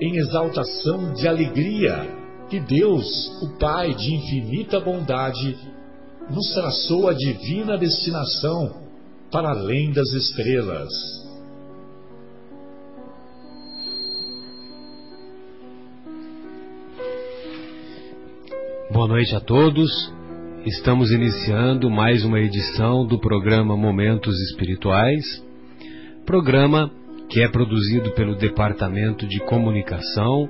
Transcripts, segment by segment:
em exaltação de alegria que Deus, o Pai de infinita bondade, nos traçou a divina destinação para além das estrelas. Boa noite a todos. Estamos iniciando mais uma edição do programa Momentos Espirituais, programa que é produzido pelo Departamento de Comunicação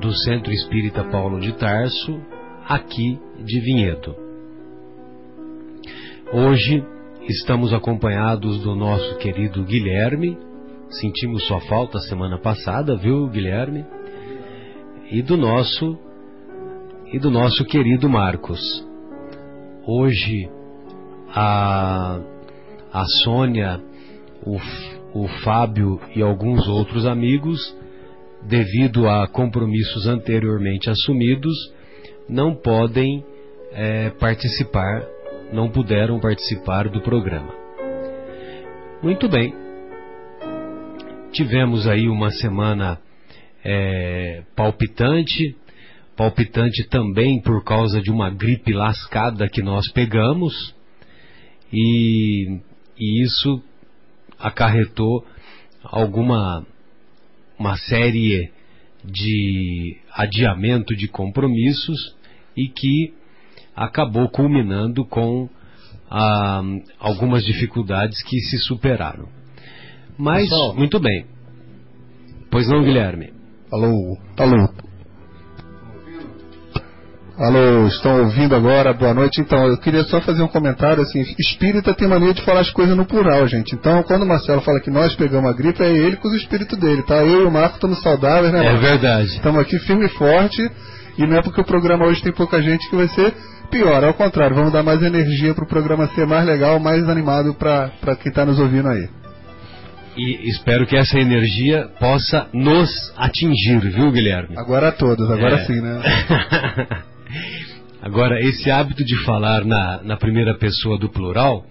do Centro Espírita Paulo de Tarso, aqui de Vinhedo. Hoje estamos acompanhados do nosso querido Guilherme. Sentimos sua falta semana passada, viu, Guilherme? E do nosso e do nosso querido Marcos. Hoje a, a Sônia, o, o Fábio e alguns outros amigos, devido a compromissos anteriormente assumidos, não podem é, participar, não puderam participar do programa. Muito bem. Tivemos aí uma semana é, palpitante, palpitante também por causa de uma gripe lascada que nós pegamos e, e isso acarretou alguma uma série de adiamento de compromissos e que acabou culminando com ah, algumas dificuldades que se superaram. Mas, Pessoal, muito bem. Pois não, Guilherme? Alô, alô. Alô, estão ouvindo agora? Boa noite. Então, eu queria só fazer um comentário assim, espírita tem mania de falar as coisas no plural, gente. Então, quando o Marcelo fala que nós pegamos a gripe, é ele com os espíritos dele, tá? Eu e o Marco estamos saudáveis, né? É verdade. Estamos aqui firme e forte, e não é porque o programa hoje tem pouca gente que vai ser pior, ao contrário, vamos dar mais energia para o programa ser mais legal, mais animado para quem está nos ouvindo aí. E espero que essa energia possa nos atingir, viu, Guilherme? Agora a todos, agora é. sim, né? Agora, esse hábito de falar na, na primeira pessoa do plural,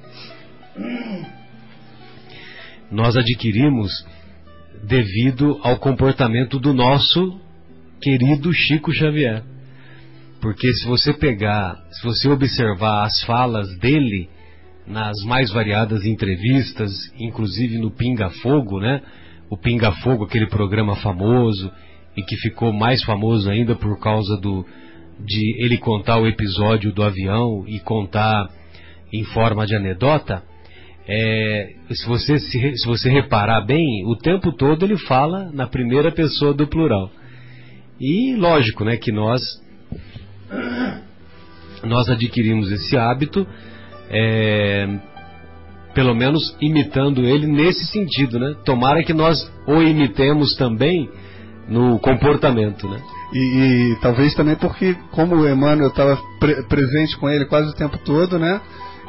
nós adquirimos devido ao comportamento do nosso querido Chico Xavier. Porque se você pegar, se você observar as falas dele nas mais variadas entrevistas, inclusive no Pinga Fogo, né? O Pinga Fogo, aquele programa famoso e que ficou mais famoso ainda por causa do de ele contar o episódio do avião e contar em forma de anedota, é, se, você, se, se você reparar bem, o tempo todo ele fala na primeira pessoa do plural. E lógico, né, que nós nós adquirimos esse hábito, é, pelo menos imitando ele nesse sentido, né? Tomara que nós o imitemos também no comportamento, né? E, e, talvez também porque, como o Emmanuel estava pre presente com ele quase o tempo todo, né?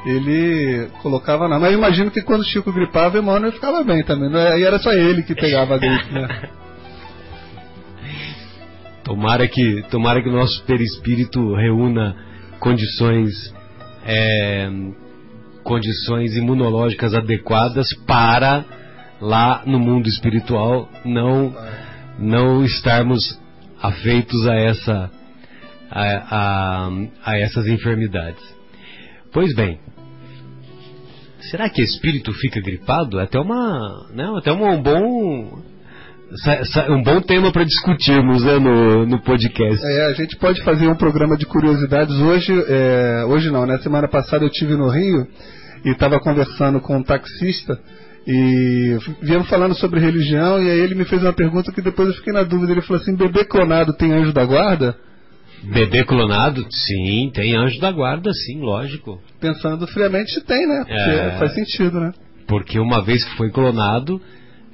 Ele colocava na. Mas eu imagino que quando o Chico gripava, o Emmanuel ficava bem também. É? E era só ele que pegava a gripe, né? Tomara que, tomara que o nosso perispírito reúna condições, é, condições imunológicas adequadas para lá no mundo espiritual não, não estarmos afeitos a essa a, a, a essas enfermidades. Pois bem, será que espírito fica gripado? É até uma, né, até um bom um bom tema para discutirmos né, no, no podcast. É, a gente pode fazer um programa de curiosidades hoje, é, hoje não, né? Semana passada eu tive no Rio e estava conversando com um taxista e viemos falando sobre religião e aí ele me fez uma pergunta que depois eu fiquei na dúvida. Ele falou assim: bebê clonado tem anjo da guarda? Bebê clonado? Sim, tem anjo da guarda, sim, lógico. Pensando friamente, tem, né? Porque é... faz sentido, né? Porque uma vez que foi clonado,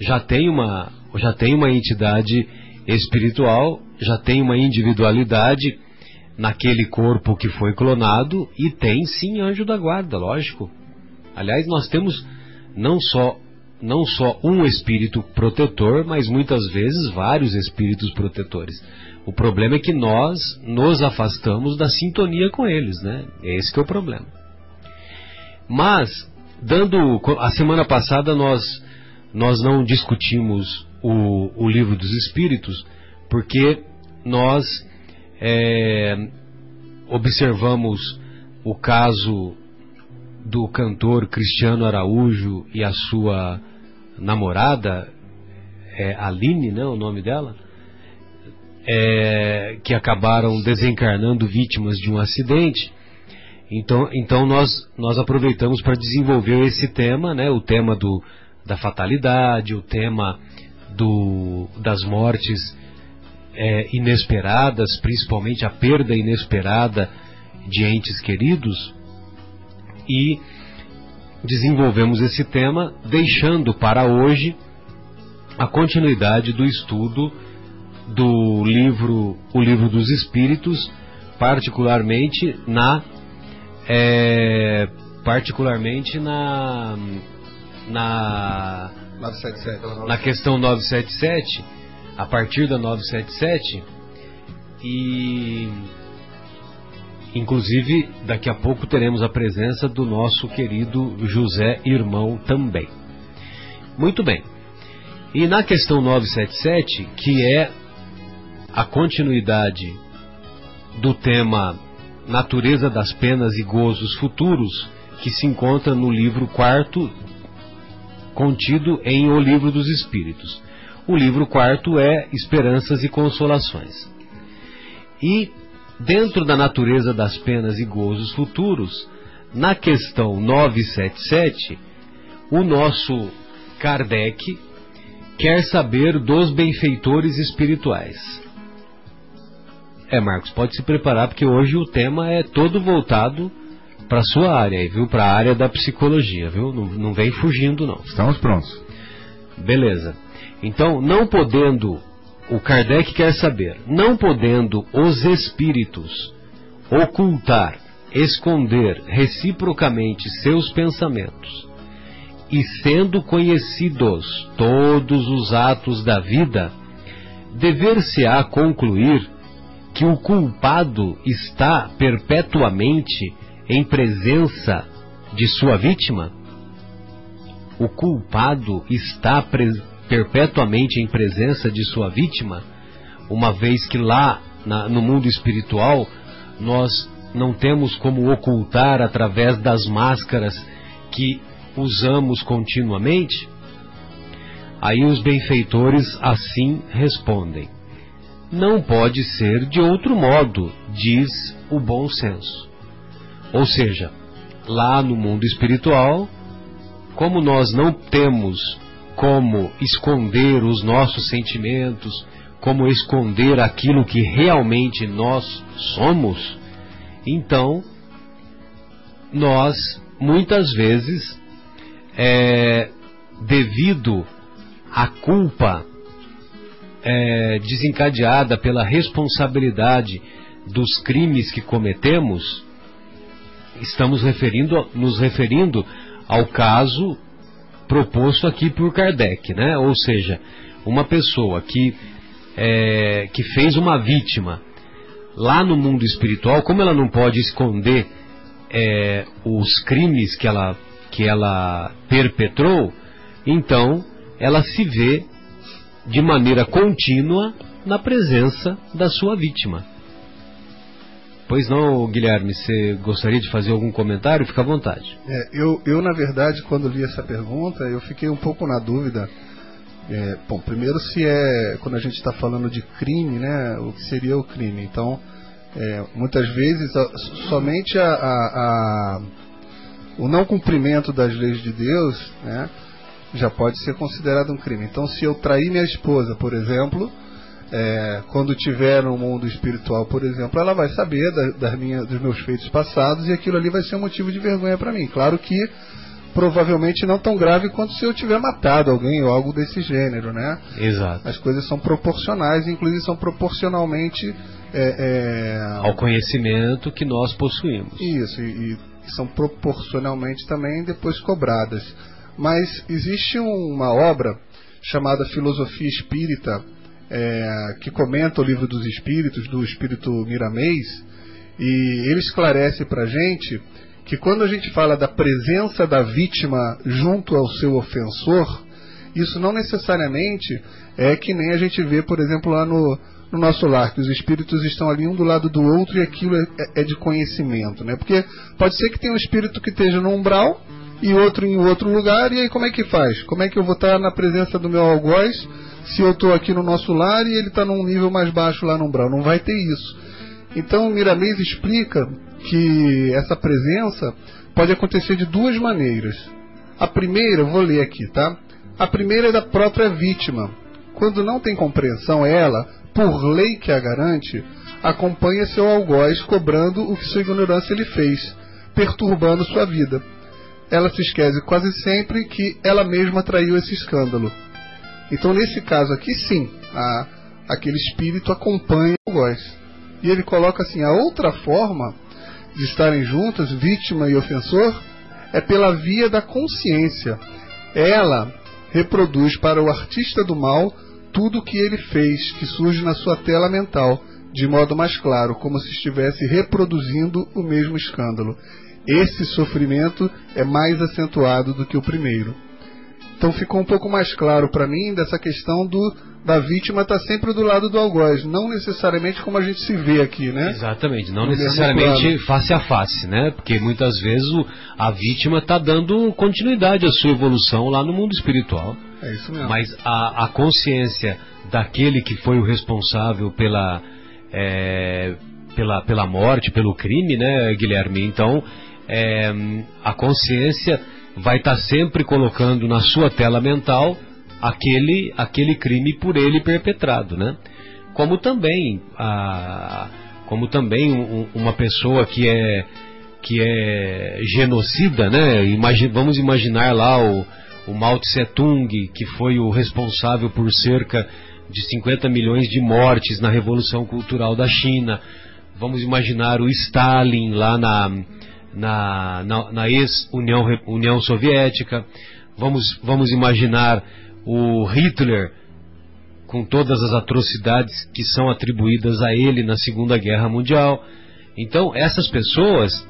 já tem uma, já tem uma entidade espiritual, já tem uma individualidade naquele corpo que foi clonado e tem sim anjo da guarda, lógico. Aliás, nós temos não só não só um espírito protetor, mas muitas vezes vários espíritos protetores. O problema é que nós nos afastamos da sintonia com eles, né? Esse é o problema. Mas, dando a semana passada nós nós não discutimos o, o livro dos espíritos porque nós é, observamos o caso do cantor Cristiano Araújo e a sua namorada, é, Aline, né, o nome dela, é, que acabaram desencarnando vítimas de um acidente. Então, então nós, nós aproveitamos para desenvolver esse tema, né, o tema do, da fatalidade, o tema do, das mortes é, inesperadas, principalmente a perda inesperada de entes queridos, e desenvolvemos esse tema, deixando para hoje a continuidade do estudo do livro O Livro dos Espíritos, particularmente na é, particularmente na na 977. na questão 977, a partir da 977 e Inclusive, daqui a pouco teremos a presença do nosso querido José Irmão também. Muito bem. E na questão 977, que é a continuidade do tema Natureza das Penas e Gozos Futuros, que se encontra no livro quarto, contido em O Livro dos Espíritos. O livro quarto é Esperanças e Consolações. E dentro da natureza das penas e gozos futuros, na questão 977, o nosso Kardec quer saber dos benfeitores espirituais. É, Marcos, pode se preparar porque hoje o tema é todo voltado para sua área, viu? Para a área da psicologia, viu? Não, não vem fugindo não. Estamos prontos. Beleza. Então, não podendo o Kardec quer saber, não podendo os espíritos ocultar, esconder reciprocamente seus pensamentos, e sendo conhecidos todos os atos da vida, dever-se-á concluir que o culpado está perpetuamente em presença de sua vítima? O culpado está presente perpetuamente em presença de sua vítima, uma vez que lá na, no mundo espiritual nós não temos como ocultar através das máscaras que usamos continuamente? Aí os benfeitores assim respondem: Não pode ser de outro modo, diz o bom senso. Ou seja, lá no mundo espiritual, como nós não temos como esconder os nossos sentimentos, como esconder aquilo que realmente nós somos, então nós muitas vezes, é, devido à culpa é, desencadeada pela responsabilidade dos crimes que cometemos, estamos referindo, nos referindo ao caso proposto aqui por Kardec, né? Ou seja, uma pessoa que, é, que fez uma vítima lá no mundo espiritual, como ela não pode esconder é, os crimes que ela, que ela perpetrou, então ela se vê de maneira contínua na presença da sua vítima. Pois não, Guilherme, você gostaria de fazer algum comentário? Fica à vontade. É, eu, eu, na verdade, quando li essa pergunta, eu fiquei um pouco na dúvida, É, bom, primeiro se é quando a gente está falando de crime, né? O que seria o crime? Então, é, muitas vezes somente a, a, a, o não cumprimento das leis de Deus, né? Já pode ser considerado um crime. Então, se eu trair minha esposa, por exemplo, é, quando tiver no mundo espiritual, por exemplo, ela vai saber da, das minhas, dos meus feitos passados e aquilo ali vai ser um motivo de vergonha para mim. Claro que provavelmente não tão grave quanto se eu tiver matado alguém ou algo desse gênero, né? Exato. As coisas são proporcionais, inclusive são proporcionalmente é, é... ao conhecimento que nós possuímos. Isso e, e são proporcionalmente também depois cobradas. Mas existe uma obra chamada Filosofia Espírita é, que comenta o livro dos Espíritos do Espírito Miramês e ele esclarece para gente que quando a gente fala da presença da vítima junto ao seu ofensor, isso não necessariamente é que nem a gente vê, por exemplo, lá no, no nosso lar, que os espíritos estão ali um do lado do outro e aquilo é, é de conhecimento, né? Porque pode ser que tenha um espírito que esteja no umbral e outro em outro lugar, e aí como é que faz? Como é que eu vou estar na presença do meu algoz se eu estou aqui no nosso lar e ele está num nível mais baixo lá no umbral? Não vai ter isso. Então, Miramês explica que essa presença pode acontecer de duas maneiras. A primeira, vou ler aqui, tá? A primeira é da própria vítima. Quando não tem compreensão, ela, por lei que a garante, acompanha seu algoz cobrando o que sua ignorância lhe fez, perturbando sua vida. Ela se esquece quase sempre que ela mesma traiu esse escândalo. Então, nesse caso aqui, sim, a, aquele espírito acompanha o algoz. E ele coloca assim: a outra forma de estarem juntas, vítima e ofensor, é pela via da consciência. Ela reproduz para o artista do mal tudo o que ele fez, que surge na sua tela mental, de modo mais claro, como se estivesse reproduzindo o mesmo escândalo. Esse sofrimento é mais acentuado do que o primeiro. Então ficou um pouco mais claro para mim dessa questão do da vítima estar tá sempre do lado do algoz, não necessariamente como a gente se vê aqui, né? Exatamente, não no necessariamente face a face, né? Porque muitas vezes o, a vítima está dando continuidade à sua evolução lá no mundo espiritual. É isso mesmo. Mas a, a consciência daquele que foi o responsável pela, é, pela, pela morte, pelo crime, né, Guilherme? Então, é, a consciência vai estar tá sempre colocando na sua tela mental aquele, aquele crime por ele perpetrado, né? Como também, a, como também um, uma pessoa que é, que é genocida, né? Imagine, vamos imaginar lá o, o Mao Tse Tung, que foi o responsável por cerca de 50 milhões de mortes na Revolução Cultural da China. Vamos imaginar o Stalin lá na, na, na, na ex-União União Soviética. Vamos, vamos imaginar o Hitler com todas as atrocidades que são atribuídas a ele na Segunda Guerra Mundial. Então, essas pessoas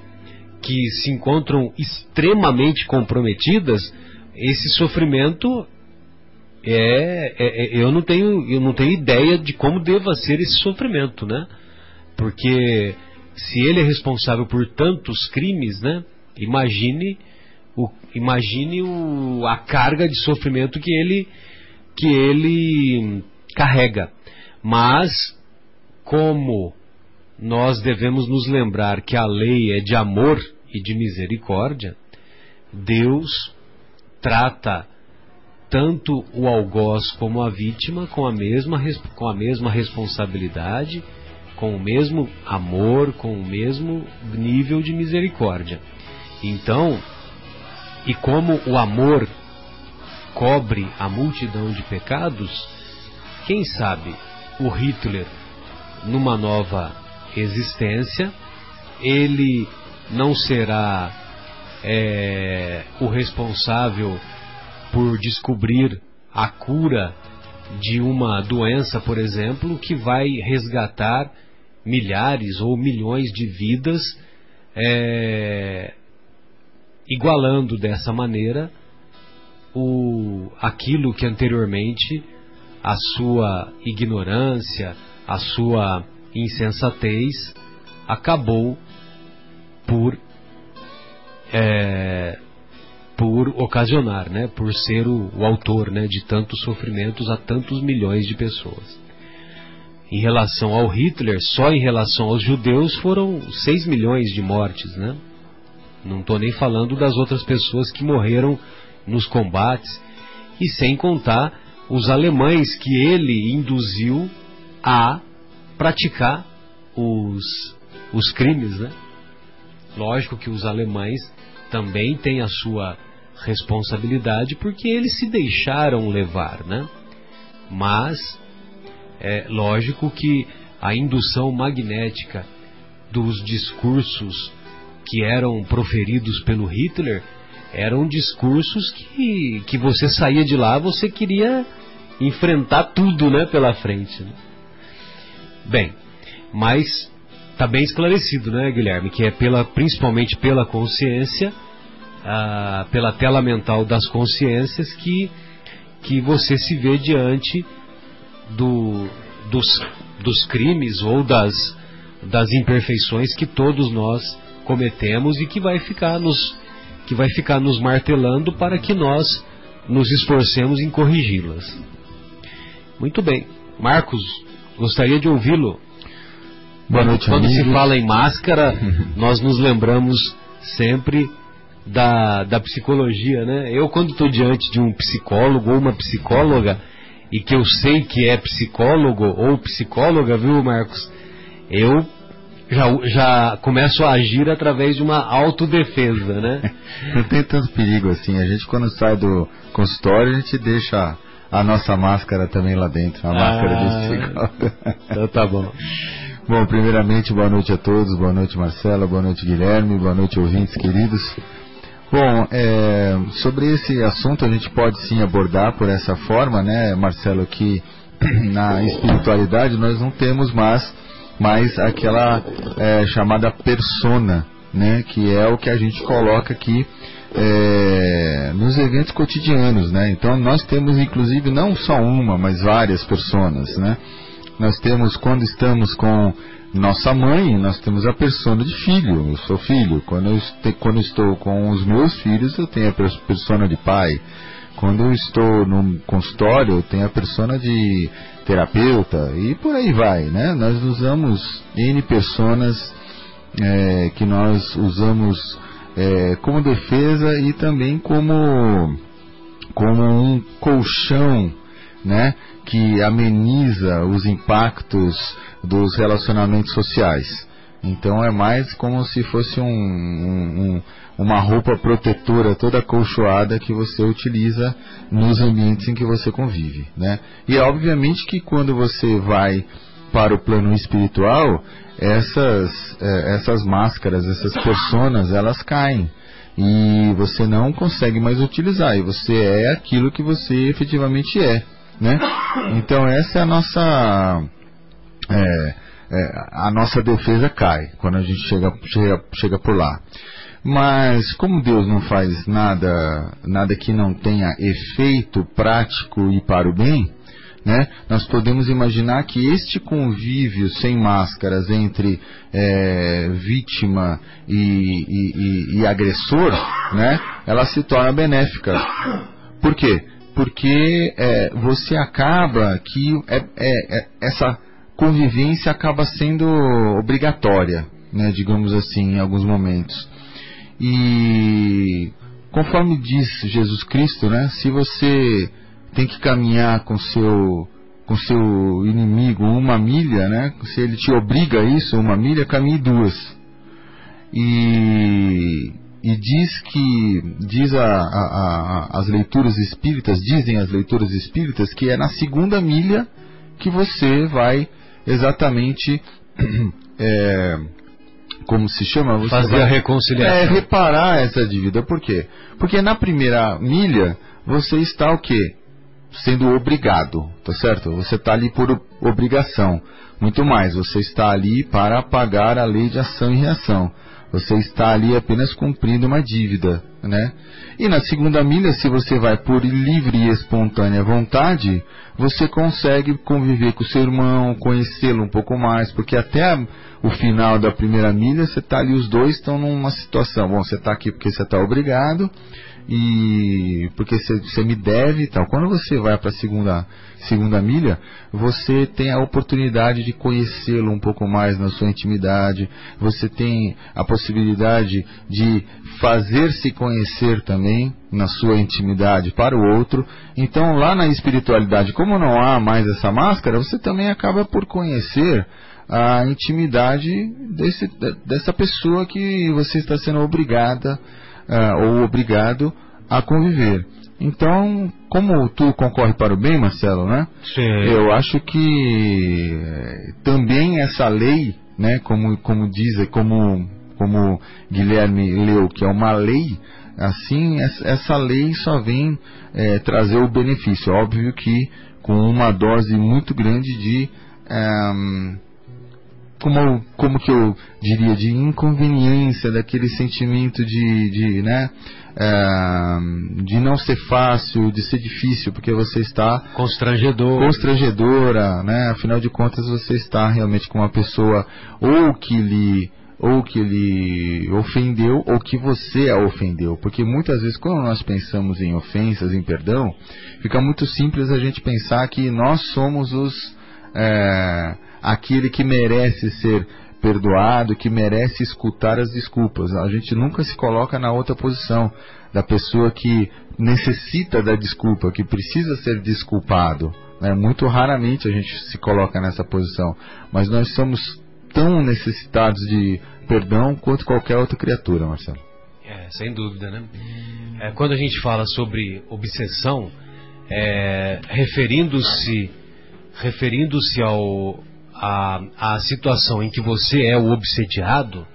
que se encontram extremamente comprometidas, esse sofrimento é, é, é, eu não tenho eu não tenho ideia de como deva ser esse sofrimento, né? Porque se ele é responsável por tantos crimes, né? Imagine o, imagine o, a carga de sofrimento que ele, que ele carrega. Mas, como nós devemos nos lembrar que a lei é de amor e de misericórdia, Deus trata tanto o algoz como a vítima com a mesma, com a mesma responsabilidade, com o mesmo amor, com o mesmo nível de misericórdia. Então, e como o amor cobre a multidão de pecados, quem sabe o Hitler, numa nova existência, ele não será é, o responsável por descobrir a cura de uma doença, por exemplo, que vai resgatar milhares ou milhões de vidas é, igualando dessa maneira o, aquilo que anteriormente a sua ignorância, a sua insensatez acabou por é, por ocasionar, né, por ser o, o autor né, de tantos sofrimentos a tantos milhões de pessoas. Em relação ao Hitler, só em relação aos judeus foram 6 milhões de mortes, né? Não estou nem falando das outras pessoas que morreram nos combates, e sem contar os alemães que ele induziu a praticar os, os crimes, né? Lógico que os alemães também têm a sua responsabilidade porque eles se deixaram levar, né? Mas é lógico que a indução magnética dos discursos que eram proferidos pelo Hitler eram discursos que, que você saía de lá, você queria enfrentar tudo né, pela frente. Né? Bem, mas está bem esclarecido, né, Guilherme, que é pela, principalmente pela consciência, ah, pela tela mental das consciências, que, que você se vê diante do, dos, dos crimes ou das, das imperfeições que todos nós cometemos e que vai ficar nos que vai ficar nos martelando para que nós nos esforcemos em corrigi-las. Muito bem. Marcos, gostaria de ouvi-lo. Boa noite, Quando amigos. se fala em máscara, nós nos lembramos sempre da, da psicologia, né? Eu, quando estou diante de um psicólogo ou uma psicóloga, e que eu sei que é psicólogo ou psicóloga, viu, Marcos? Eu já, já começo a agir através de uma autodefesa, né? Não tem tanto perigo assim. A gente, quando sai do consultório, a gente deixa a nossa máscara também lá dentro a máscara de psicólogo. Então tá bom. Bom, primeiramente, boa noite a todos. Boa noite, Marcela. Boa noite, Guilherme. Boa noite, ouvintes queridos. Bom, é, sobre esse assunto a gente pode sim abordar por essa forma, né, Marcelo, que na espiritualidade nós não temos mais, mais aquela é, chamada persona, né, que é o que a gente coloca aqui é, nos eventos cotidianos, né? Então nós temos inclusive não só uma, mas várias personas, né? Nós temos quando estamos com nossa mãe, nós temos a persona de filho, eu sou filho. Quando eu, este, quando eu estou com os meus filhos, eu tenho a persona de pai. Quando eu estou no consultório, eu tenho a persona de terapeuta e por aí vai, né? Nós usamos N personas é, que nós usamos é, como defesa e também como, como um colchão, né? Que ameniza os impactos dos relacionamentos sociais. Então é mais como se fosse um, um, uma roupa protetora toda acolchoada que você utiliza nos ambientes em que você convive. Né? E obviamente que quando você vai para o plano espiritual, essas, é, essas máscaras, essas personas, elas caem. E você não consegue mais utilizar. E você é aquilo que você efetivamente é. Né? Então essa é a nossa. É, é, a nossa defesa cai quando a gente chega, chega, chega por lá. Mas como Deus não faz nada, nada que não tenha efeito prático e para o bem, né, nós podemos imaginar que este convívio sem máscaras entre é, vítima e, e, e, e agressor, né, ela se torna benéfica. Por quê? Porque é, você acaba que é, é, essa convivência acaba sendo obrigatória, né, digamos assim, em alguns momentos. E conforme diz Jesus Cristo, né, se você tem que caminhar com seu com seu inimigo uma milha, né, se ele te obriga a isso, uma milha, caminhe duas. E, e diz que diz a, a, a, as leituras espíritas, dizem as leituras espíritas que é na segunda milha que você vai exatamente é, como se chama? Você Fazer vai, a reconciliação. É, reparar essa dívida. Por quê? Porque na primeira milha você está o quê? Sendo obrigado, tá certo? Você está ali por obrigação. Muito mais, você está ali para pagar a lei de ação e reação. Você está ali apenas cumprindo uma dívida, né? E na segunda milha, se você vai por livre e espontânea vontade, você consegue conviver com o seu irmão, conhecê-lo um pouco mais, porque até o final da primeira milha, você está ali, os dois estão numa situação. Bom, você está aqui porque você está obrigado, e porque você me deve e tal. Quando você vai para a segunda, segunda milha, você tem a oportunidade de conhecê-lo um pouco mais na sua intimidade, você tem a possibilidade de fazer-se conhecer também na sua intimidade para o outro. Então, lá na espiritualidade, como não há mais essa máscara, você também acaba por conhecer a intimidade desse, dessa pessoa que você está sendo obrigada uh, ou obrigado a conviver. Então, como tu concorre para o bem, Marcelo, né? Sim. Eu acho que eh, também essa lei, né, como, como diz, como, como Guilherme leu, que é uma lei, assim, essa lei só vem é, trazer o benefício. Óbvio que com uma dose muito grande de. Um, como, como que eu diria, de inconveniência, daquele sentimento de, de, né, uh, de não ser fácil, de ser difícil, porque você está constrangedor, constrangedora, né? Afinal de contas, você está realmente com uma pessoa ou que lhe ou que lhe ofendeu ou que você a ofendeu, porque muitas vezes quando nós pensamos em ofensas, em perdão, fica muito simples a gente pensar que nós somos os é, aquele que merece ser perdoado, que merece escutar as desculpas. A gente nunca se coloca na outra posição da pessoa que necessita da desculpa, que precisa ser desculpado. Né? Muito raramente a gente se coloca nessa posição, mas nós somos tão necessitados de perdão quanto qualquer outra criatura, Marcelo. É, sem dúvida, né? É, quando a gente fala sobre obsessão, é, referindo-se referindo-se ao a, a situação em que você é o obsediado,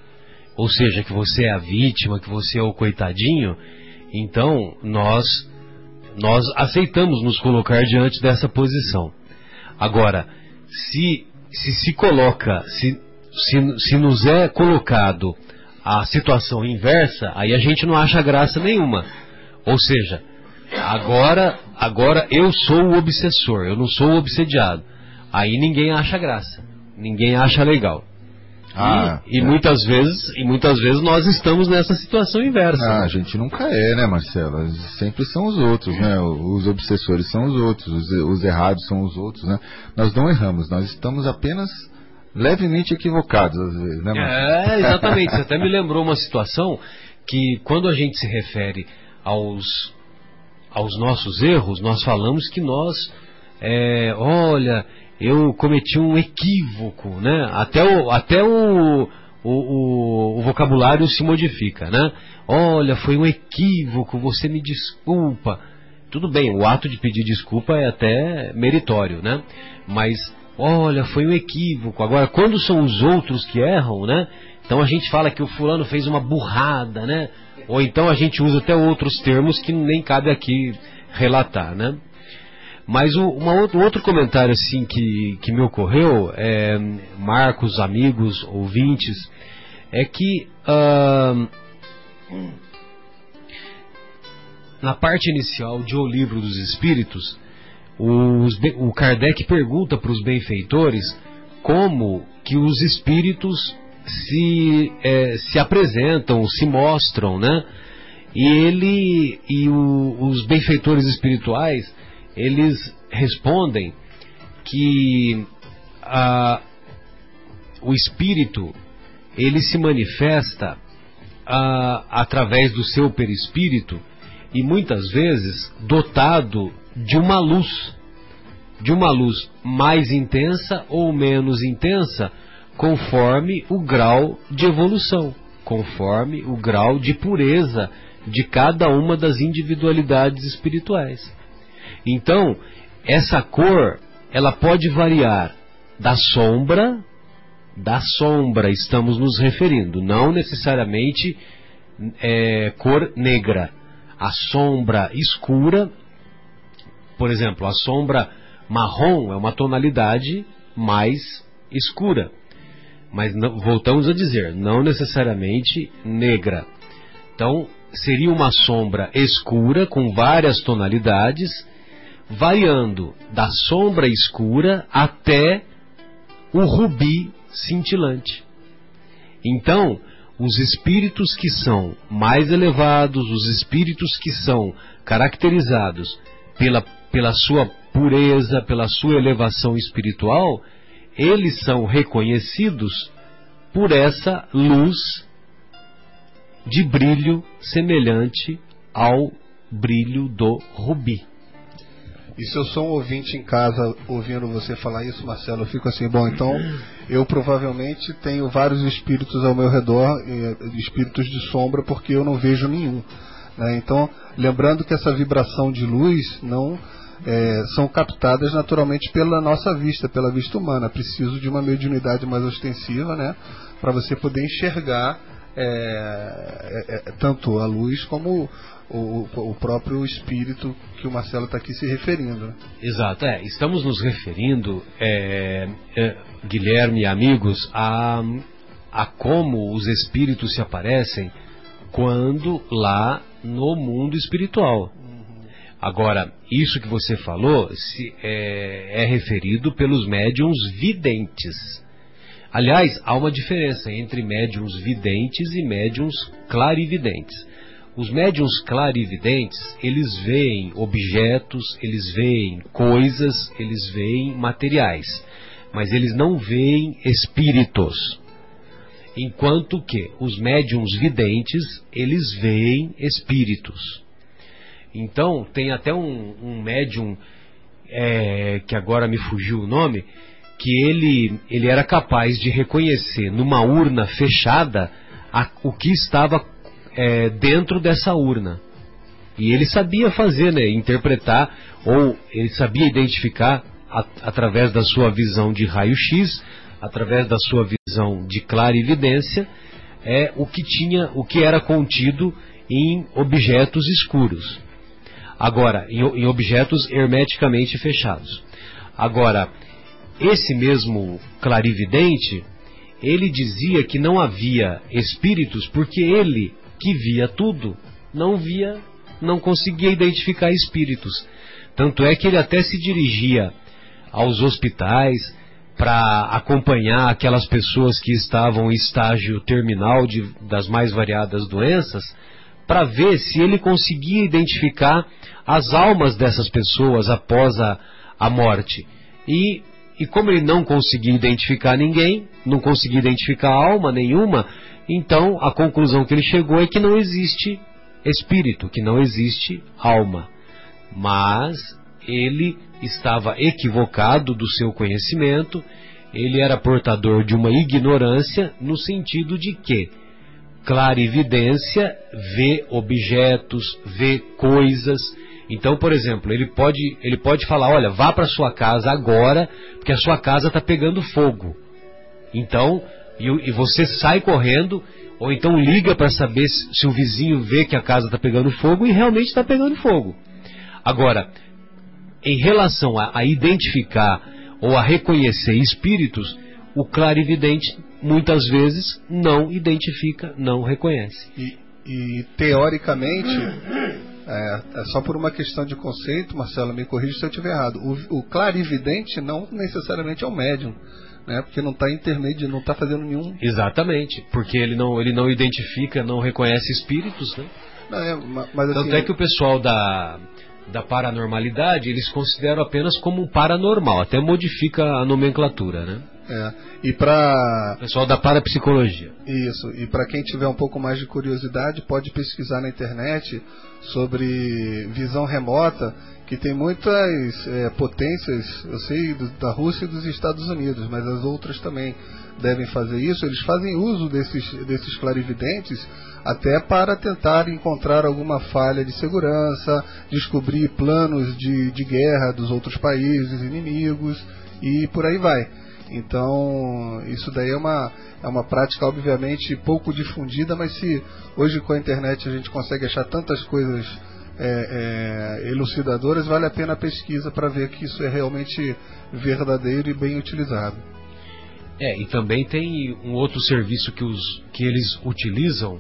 ou seja, que você é a vítima, que você é o coitadinho, então nós nós aceitamos nos colocar diante dessa posição. Agora, se se, se coloca, se, se, se nos é colocado a situação inversa, aí a gente não acha graça nenhuma. Ou seja, agora, agora eu sou o obsessor, eu não sou o obsediado. Aí ninguém acha graça, ninguém acha legal. Ah, e, e é. muitas vezes e muitas vezes nós estamos nessa situação inversa. Ah, a gente nunca é, né, Marcelo? Sempre são os outros, né? Os obsessores são os outros, os, os errados são os outros, né? Nós não erramos, nós estamos apenas levemente equivocados às vezes, né, Marcelo? É, exatamente. Você até me lembrou uma situação que quando a gente se refere aos aos nossos erros, nós falamos que nós é, olha, eu cometi um equívoco, né? Até o, até o, o, o, vocabulário se modifica, né? Olha, foi um equívoco, você me desculpa. Tudo bem, o ato de pedir desculpa é até meritório, né? Mas, olha, foi um equívoco. Agora, quando são os outros que erram, né? Então a gente fala que o fulano fez uma burrada, né? Ou então a gente usa até outros termos que nem cabe aqui relatar, né? Mas o, outro, outro comentário assim que, que me ocorreu, é, Marcos, amigos, ouvintes, é que uh, na parte inicial de O Livro dos Espíritos, os, o Kardec pergunta para os benfeitores como que os espíritos se, é, se apresentam, se mostram, né? E ele e o, os benfeitores espirituais eles respondem que o espírito ele se manifesta através do seu perispírito e muitas vezes dotado de uma luz, de uma luz mais intensa ou menos intensa, conforme o grau de evolução, conforme o grau de pureza de cada uma das individualidades espirituais. Então, essa cor, ela pode variar da sombra, da sombra estamos nos referindo, não necessariamente é, cor negra. A sombra escura, por exemplo, a sombra marrom é uma tonalidade mais escura. Mas não, voltamos a dizer, não necessariamente negra. Então, seria uma sombra escura com várias tonalidades variando da sombra escura até o rubi cintilante. Então, os espíritos que são mais elevados, os espíritos que são caracterizados pela, pela sua pureza, pela sua elevação espiritual, eles são reconhecidos por essa luz de brilho semelhante ao brilho do rubi. E se eu sou um ouvinte em casa ouvindo você falar isso, Marcelo, eu fico assim, bom, então eu provavelmente tenho vários espíritos ao meu redor, espíritos de sombra, porque eu não vejo nenhum. Né? Então, lembrando que essa vibração de luz não é, são captadas naturalmente pela nossa vista, pela vista humana. Preciso de uma mediunidade mais ostensiva, né, para você poder enxergar é, é, tanto a luz como o, o, próprio espírito que o Marcelo está aqui se referindo. Exato, é, estamos nos referindo, é, é, Guilherme e amigos, a, a como os espíritos se aparecem quando lá no mundo espiritual. Agora, isso que você falou se, é, é referido pelos médiums videntes. Aliás, há uma diferença entre médiums videntes e médiums clarividentes. Os médiums clarividentes, eles veem objetos, eles veem coisas, eles veem materiais, mas eles não veem espíritos. Enquanto que os médiums videntes, eles veem espíritos. Então, tem até um, um médium, é, que agora me fugiu o nome, que ele, ele era capaz de reconhecer numa urna fechada a, o que estava é, dentro dessa urna. E ele sabia fazer, né, interpretar, ou ele sabia identificar a, através da sua visão de raio-x, através da sua visão de clarividência, é o que tinha, o que era contido em objetos escuros. Agora, em, em objetos hermeticamente fechados. Agora, esse mesmo clarividente, ele dizia que não havia espíritos porque ele, que via tudo, não via, não conseguia identificar espíritos. Tanto é que ele até se dirigia aos hospitais para acompanhar aquelas pessoas que estavam em estágio terminal de, das mais variadas doenças, para ver se ele conseguia identificar as almas dessas pessoas após a, a morte. E, e como ele não conseguia identificar ninguém, não conseguia identificar alma nenhuma, então a conclusão que ele chegou é que não existe espírito, que não existe alma. Mas ele estava equivocado do seu conhecimento, ele era portador de uma ignorância no sentido de que clarividência vê objetos, vê coisas, então, por exemplo, ele pode, ele pode falar: olha, vá para sua casa agora, porque a sua casa está pegando fogo. Então, e, e, você sai correndo, ou então liga para saber se, se, o vizinho vê que a casa está pegando fogo e realmente está pegando fogo. Agora, em relação a, a identificar ou a reconhecer espíritos, o clarividente muitas vezes não identifica, não reconhece. E, e teoricamente é, é, só por uma questão de conceito, Marcelo, me corrija se eu estiver errado. O, o clarividente não necessariamente é o médium. Né, porque não está intermédio, não está fazendo nenhum. Exatamente, porque ele não, ele não identifica, não reconhece espíritos, né? Não, é, mas, assim, Tanto é que o pessoal da, da paranormalidade eles consideram apenas como um paranormal, até modifica a nomenclatura, né? É. E para pessoal da parapsicologia. Isso. E para quem tiver um pouco mais de curiosidade, pode pesquisar na internet sobre visão remota, que tem muitas é, potências, eu sei da Rússia e dos Estados Unidos, mas as outras também devem fazer isso. Eles fazem uso desses desses clarividentes até para tentar encontrar alguma falha de segurança, descobrir planos de, de guerra dos outros países inimigos e por aí vai. Então, isso daí é uma, é uma prática, obviamente, pouco difundida, mas se hoje com a internet a gente consegue achar tantas coisas é, é, elucidadoras, vale a pena a pesquisa para ver que isso é realmente verdadeiro e bem utilizado. É, e também tem um outro serviço que, os, que eles utilizam,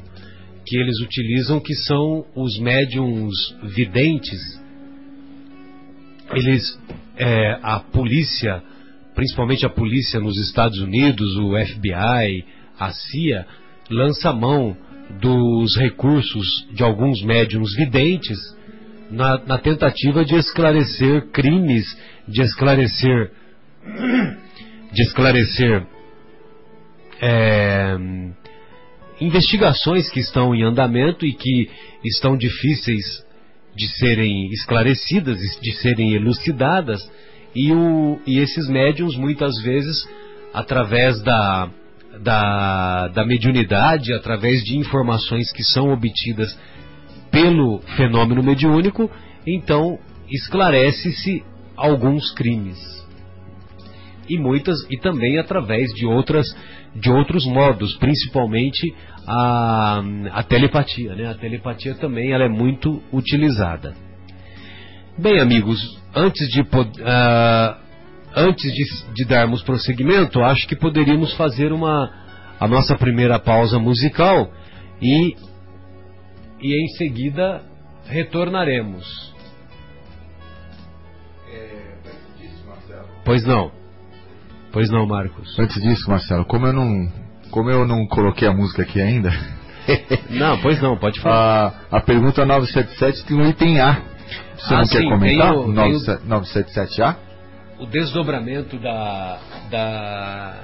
que eles utilizam que são os médiums videntes. Eles, é, a polícia principalmente a polícia nos Estados Unidos, o FBI, a CIA, lança mão dos recursos de alguns médiums videntes na, na tentativa de esclarecer crimes, de esclarecer de esclarecer é, investigações que estão em andamento e que estão difíceis de serem esclarecidas, de serem elucidadas, e, o, e esses médiums muitas vezes, através da, da, da mediunidade, através de informações que são obtidas pelo fenômeno mediúnico, então esclarece-se alguns crimes. E muitas e também através de outras de outros modos, principalmente a, a telepatia, né? A telepatia também ela é muito utilizada. Bem, amigos, antes de uh, antes de, de darmos prosseguimento, acho que poderíamos fazer uma a nossa primeira pausa musical e e em seguida retornaremos. É, pois não. Pois não, Marcos. Antes disso, Marcelo, como eu não, como eu não coloquei a música aqui ainda. não, pois não, pode falar. A, a pergunta 977 tem um item A. Você ah, não sim, quer comentar? O, 977A? O desdobramento da, da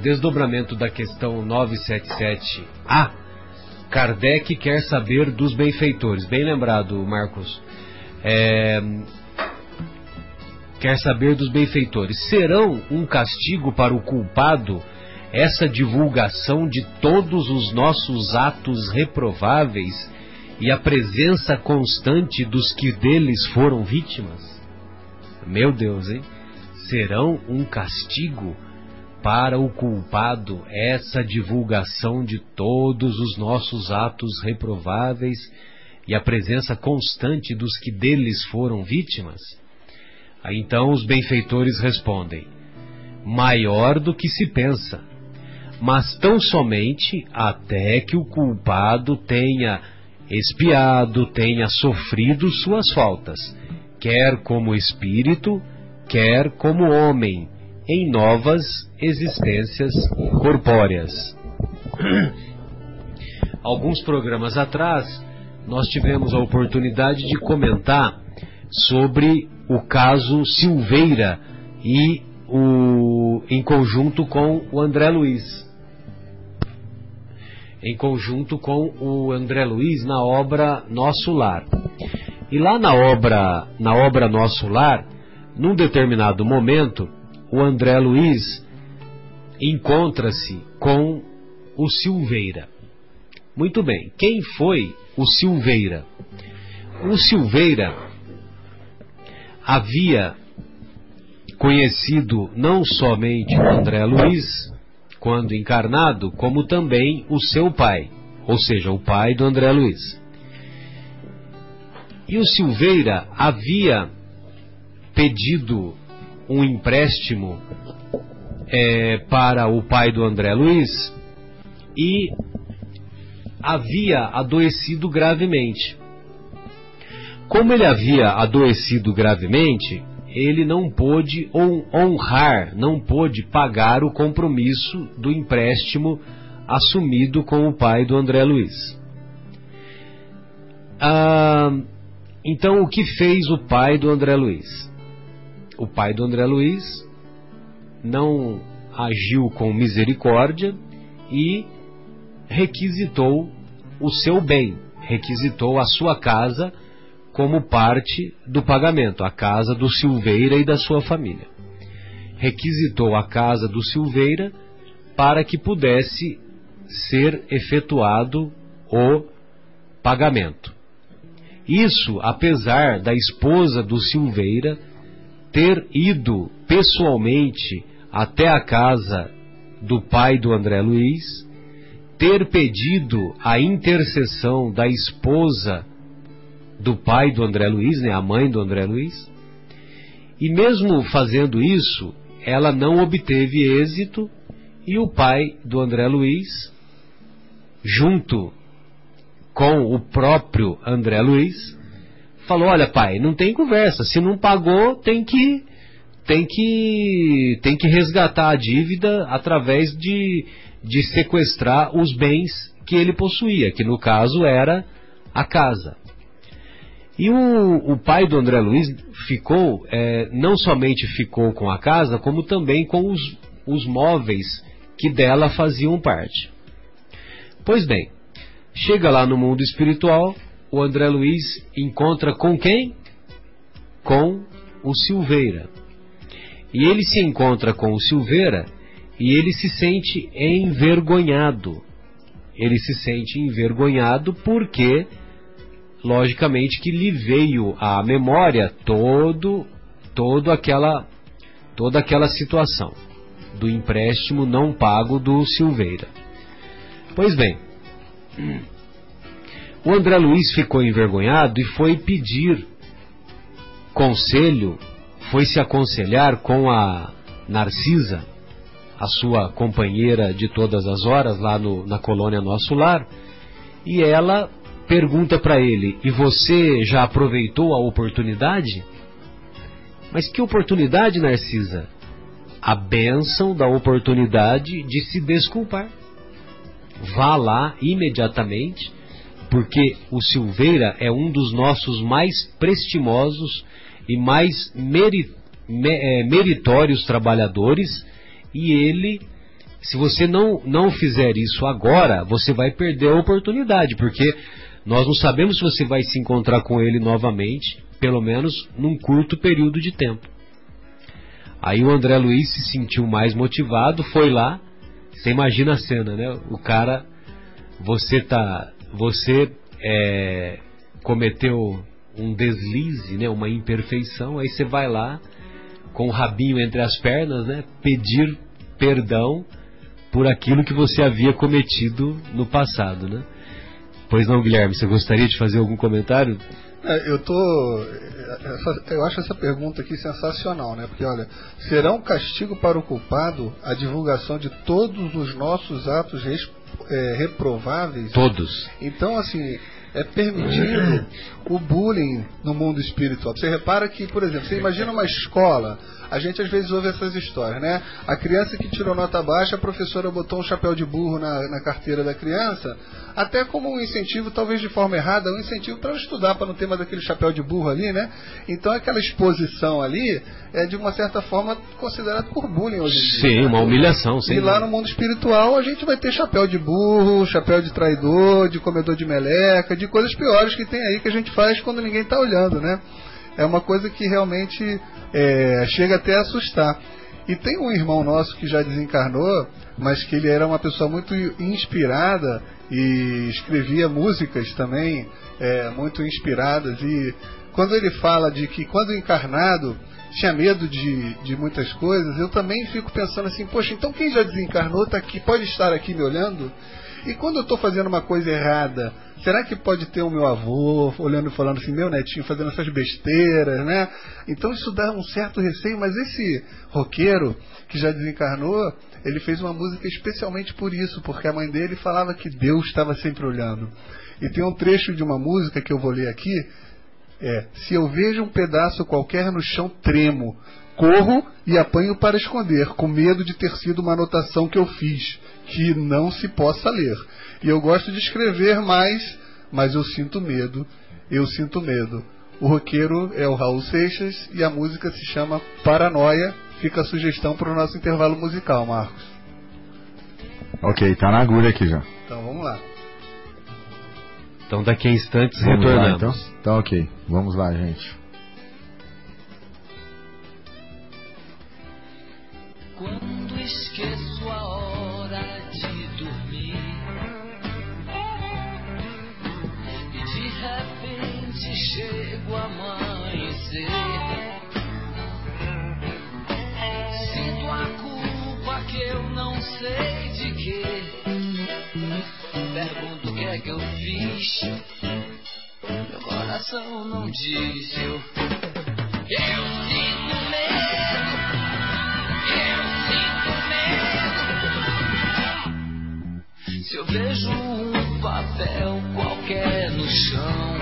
desdobramento da questão 977A Kardec quer saber dos benfeitores. Bem lembrado, Marcos. É, quer saber dos benfeitores. Serão um castigo para o culpado essa divulgação de todos os nossos atos reprováveis e a presença constante dos que deles foram vítimas? Meu Deus, hein? Serão um castigo para o culpado essa divulgação de todos os nossos atos reprováveis e a presença constante dos que deles foram vítimas? Aí então os benfeitores respondem: maior do que se pensa, mas tão somente até que o culpado tenha espiado, tenha sofrido suas faltas, quer como espírito, quer como homem em novas existências corpóreas. Alguns programas atrás, nós tivemos a oportunidade de comentar sobre o caso Silveira e o, em conjunto com o André Luiz. Em conjunto com o André Luiz na obra Nosso Lar. E lá na obra, na obra Nosso Lar, num determinado momento, o André Luiz encontra-se com o Silveira. Muito bem, quem foi o Silveira? O Silveira havia conhecido não somente o André Luiz, quando encarnado, como também o seu pai, ou seja, o pai do André Luiz. E o Silveira havia pedido um empréstimo é, para o pai do André Luiz e havia adoecido gravemente. Como ele havia adoecido gravemente, ele não pôde honrar, não pôde pagar o compromisso do empréstimo assumido com o pai do André Luiz. Ah, então, o que fez o pai do André Luiz? O pai do André Luiz não agiu com misericórdia e requisitou o seu bem, requisitou a sua casa como parte do pagamento, a casa do Silveira e da sua família. Requisitou a casa do Silveira para que pudesse ser efetuado o pagamento. Isso, apesar da esposa do Silveira ter ido pessoalmente até a casa do pai do André Luiz, ter pedido a intercessão da esposa do pai do André Luiz, né, a mãe do André Luiz, e mesmo fazendo isso, ela não obteve êxito e o pai do André Luiz, junto com o próprio André Luiz, falou: Olha, pai, não tem conversa. Se não pagou, tem que tem que, tem que resgatar a dívida através de, de sequestrar os bens que ele possuía, que no caso era a casa. E o, o pai do André Luiz ficou, é, não somente ficou com a casa, como também com os, os móveis que dela faziam parte. Pois bem, chega lá no mundo espiritual, o André Luiz encontra com quem? Com o Silveira. E ele se encontra com o Silveira e ele se sente envergonhado. Ele se sente envergonhado porque, logicamente, que lhe veio à memória todo, todo aquela, toda aquela situação do empréstimo não pago do Silveira. Pois bem, o André Luiz ficou envergonhado e foi pedir conselho, foi se aconselhar com a Narcisa, a sua companheira de todas as horas lá no, na colônia Nosso Lar, e ela pergunta para ele: E você já aproveitou a oportunidade? Mas que oportunidade, Narcisa? A bênção da oportunidade de se desculpar. Vá lá imediatamente, porque o Silveira é um dos nossos mais prestimosos e mais meri, é, meritórios trabalhadores, e ele, se você não, não fizer isso agora, você vai perder a oportunidade, porque nós não sabemos se você vai se encontrar com ele novamente, pelo menos num curto período de tempo. Aí o André Luiz se sentiu mais motivado, foi lá. Você imagina a cena, né? O cara, você tá, você é, cometeu um deslize, né, uma imperfeição, aí você vai lá com o rabinho entre as pernas, né, pedir perdão por aquilo que você havia cometido no passado, né? Pois não, Guilherme, você gostaria de fazer algum comentário? É, eu tô, eu acho essa pergunta aqui sensacional, né? Porque olha, será um castigo para o culpado a divulgação de todos os nossos atos é, reprováveis? Todos. Então, assim, é permitido o bullying no mundo espiritual. Você repara que, por exemplo, você imagina uma escola, a gente às vezes ouve essas histórias, né? A criança que tirou nota baixa, a professora botou um chapéu de burro na, na carteira da criança, até como um incentivo, talvez de forma errada, um incentivo para estudar, para não ter mais aquele chapéu de burro ali, né? Então aquela exposição ali é de uma certa forma considerado por bullying hoje em dia. Sim, uma humilhação, sim. E lá no mundo espiritual a gente vai ter chapéu de burro, chapéu de traidor, de comedor de meleca, de coisas piores que tem aí que a gente faz quando ninguém está olhando, né? É uma coisa que realmente é, chega até a assustar. E tem um irmão nosso que já desencarnou, mas que ele era uma pessoa muito inspirada e escrevia músicas também é, muito inspiradas. E quando ele fala de que quando encarnado tinha medo de, de muitas coisas, eu também fico pensando assim, poxa, então quem já desencarnou tá aqui, pode estar aqui me olhando? E quando eu estou fazendo uma coisa errada, será que pode ter o meu avô olhando e falando assim, meu netinho fazendo essas besteiras, né? Então isso dá um certo receio, mas esse roqueiro que já desencarnou, ele fez uma música especialmente por isso, porque a mãe dele falava que Deus estava sempre olhando. E tem um trecho de uma música que eu vou ler aqui, é: Se eu vejo um pedaço qualquer no chão, tremo, corro e apanho para esconder, com medo de ter sido uma anotação que eu fiz que não se possa ler. E eu gosto de escrever mais, mas eu sinto medo. Eu sinto medo. O roqueiro é o Raul Seixas e a música se chama Paranoia. Fica a sugestão para o nosso intervalo musical, Marcos. Ok, tá na agulha aqui já. Então vamos lá. Então daqui a instantes retornamos. Lá, então? então ok, vamos lá, gente. Que eu fiz, meu coração não diz. Eu, eu sinto medo. Eu sinto medo. Se eu vejo um papel qualquer no chão,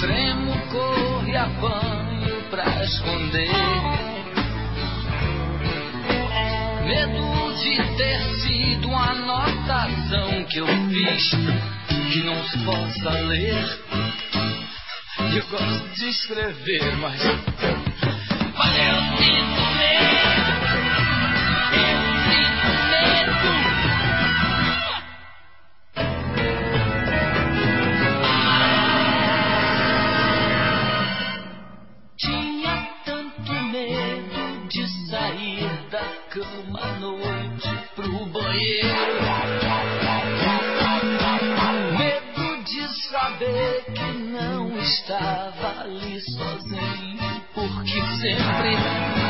tremo, corro e apanho pra esconder. Medo de ter sido a anotação que eu fiz que não se possa ler. Eu gosto de escrever, mas. Mas eu sinto medo. Porque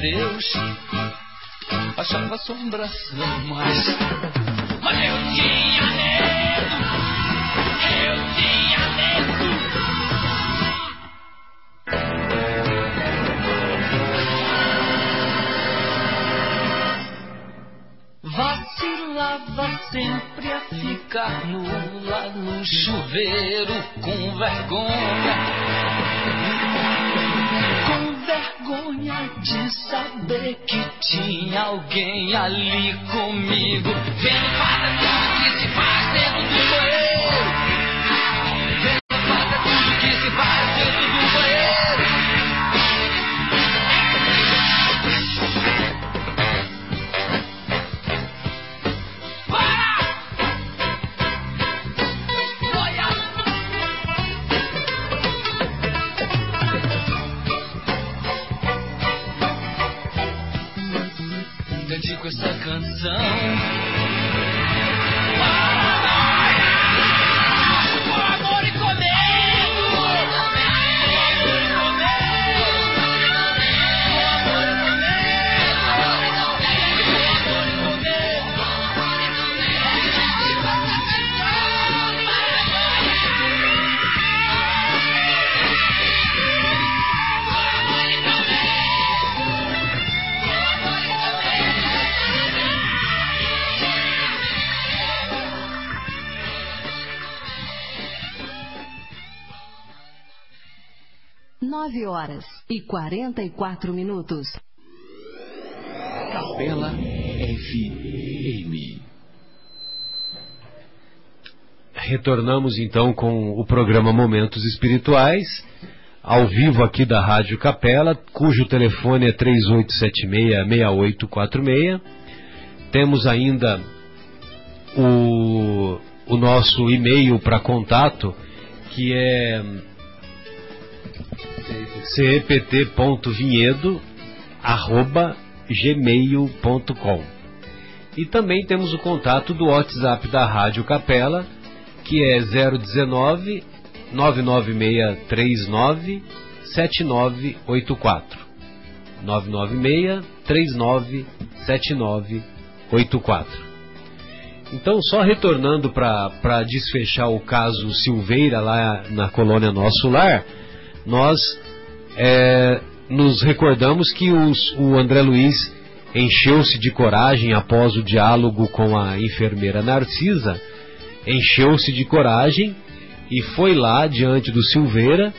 Deus, achava assombração, mas. Mas eu tinha medo, eu tinha medo. Vacilava sempre a ficar nula no chuveiro com vergonha. Vergonha de saber que tinha alguém ali comigo. Vendo fazer tudo que se faz dentro do banheiro. Vendo fazer tudo que se faz dentro do banheiro. Horas e quarenta e quatro minutos. Capela FM. Retornamos então com o programa Momentos Espirituais, ao vivo aqui da Rádio Capela, cujo telefone é 3876-6846. Temos ainda o, o nosso e-mail para contato, que é cept.vinhedo@gmail.com. E também temos o contato do WhatsApp da Rádio Capela, que é 019 99639 7984. 996 39 7984. Então, só retornando para desfechar o caso Silveira lá na colônia Nosso Lar, nós é, nos recordamos que os, o André Luiz encheu-se de coragem após o diálogo com a enfermeira Narcisa, encheu-se de coragem e foi lá diante do Silveira.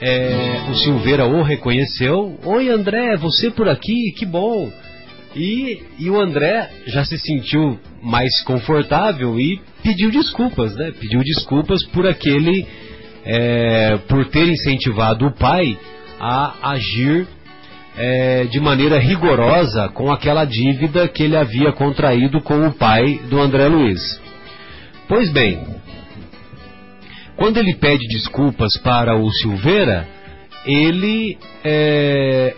É, o Silveira o reconheceu. Oi André, você por aqui? Que bom! E, e o André já se sentiu mais confortável e pediu desculpas, né? Pediu desculpas por aquele, é, por ter incentivado o pai a agir é, de maneira rigorosa com aquela dívida que ele havia contraído com o pai do André Luiz. Pois bem, quando ele pede desculpas para o Silveira, ele é,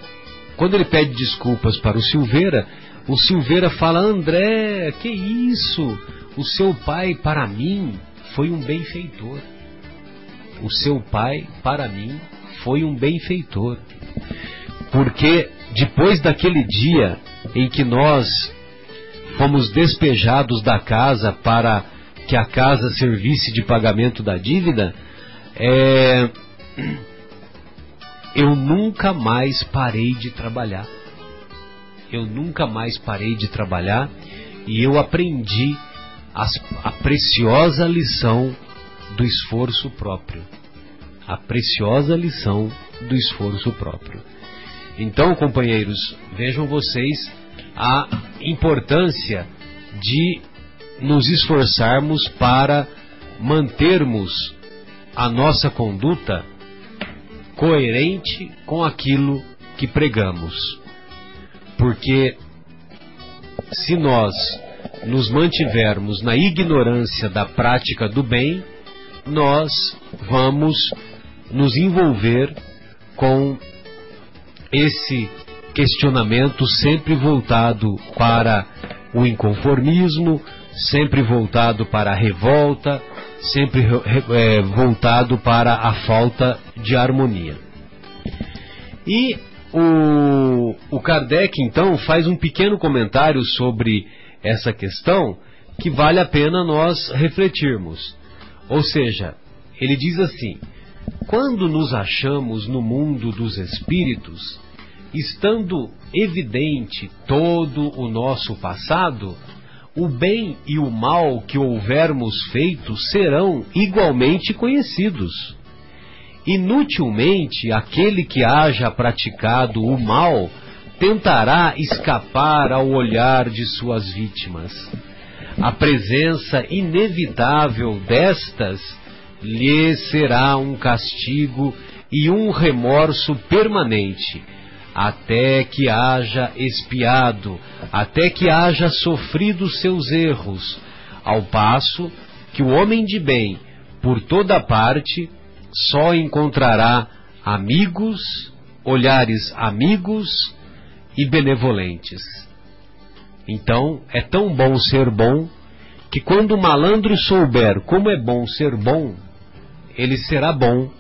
quando ele pede desculpas para o Silveira, O Silveira fala: André, que isso? O seu pai, para mim, foi um benfeitor. O seu pai, para mim, foi um benfeitor. Porque depois daquele dia em que nós fomos despejados da casa para que a casa servisse de pagamento da dívida, é, eu nunca mais parei de trabalhar. Eu nunca mais parei de trabalhar e eu aprendi a preciosa lição do esforço próprio. A preciosa lição do esforço próprio. Então, companheiros, vejam vocês a importância de nos esforçarmos para mantermos a nossa conduta coerente com aquilo que pregamos. Porque se nós nos mantivermos na ignorância da prática do bem, nós vamos nos envolver com esse questionamento sempre voltado para o inconformismo, sempre voltado para a revolta, sempre é, voltado para a falta de harmonia. E o, o Kardec, então, faz um pequeno comentário sobre essa questão que vale a pena nós refletirmos. Ou seja, ele diz assim: quando nos achamos no mundo dos espíritos, estando evidente todo o nosso passado, o bem e o mal que houvermos feito serão igualmente conhecidos. Inutilmente aquele que haja praticado o mal tentará escapar ao olhar de suas vítimas. A presença inevitável destas lhe será um castigo e um remorso permanente até que haja espiado, até que haja sofrido seus erros, ao passo que o homem de bem, por toda parte, só encontrará amigos, olhares amigos e benevolentes. Então, é tão bom ser bom que quando o malandro souber como é bom ser bom, ele será bom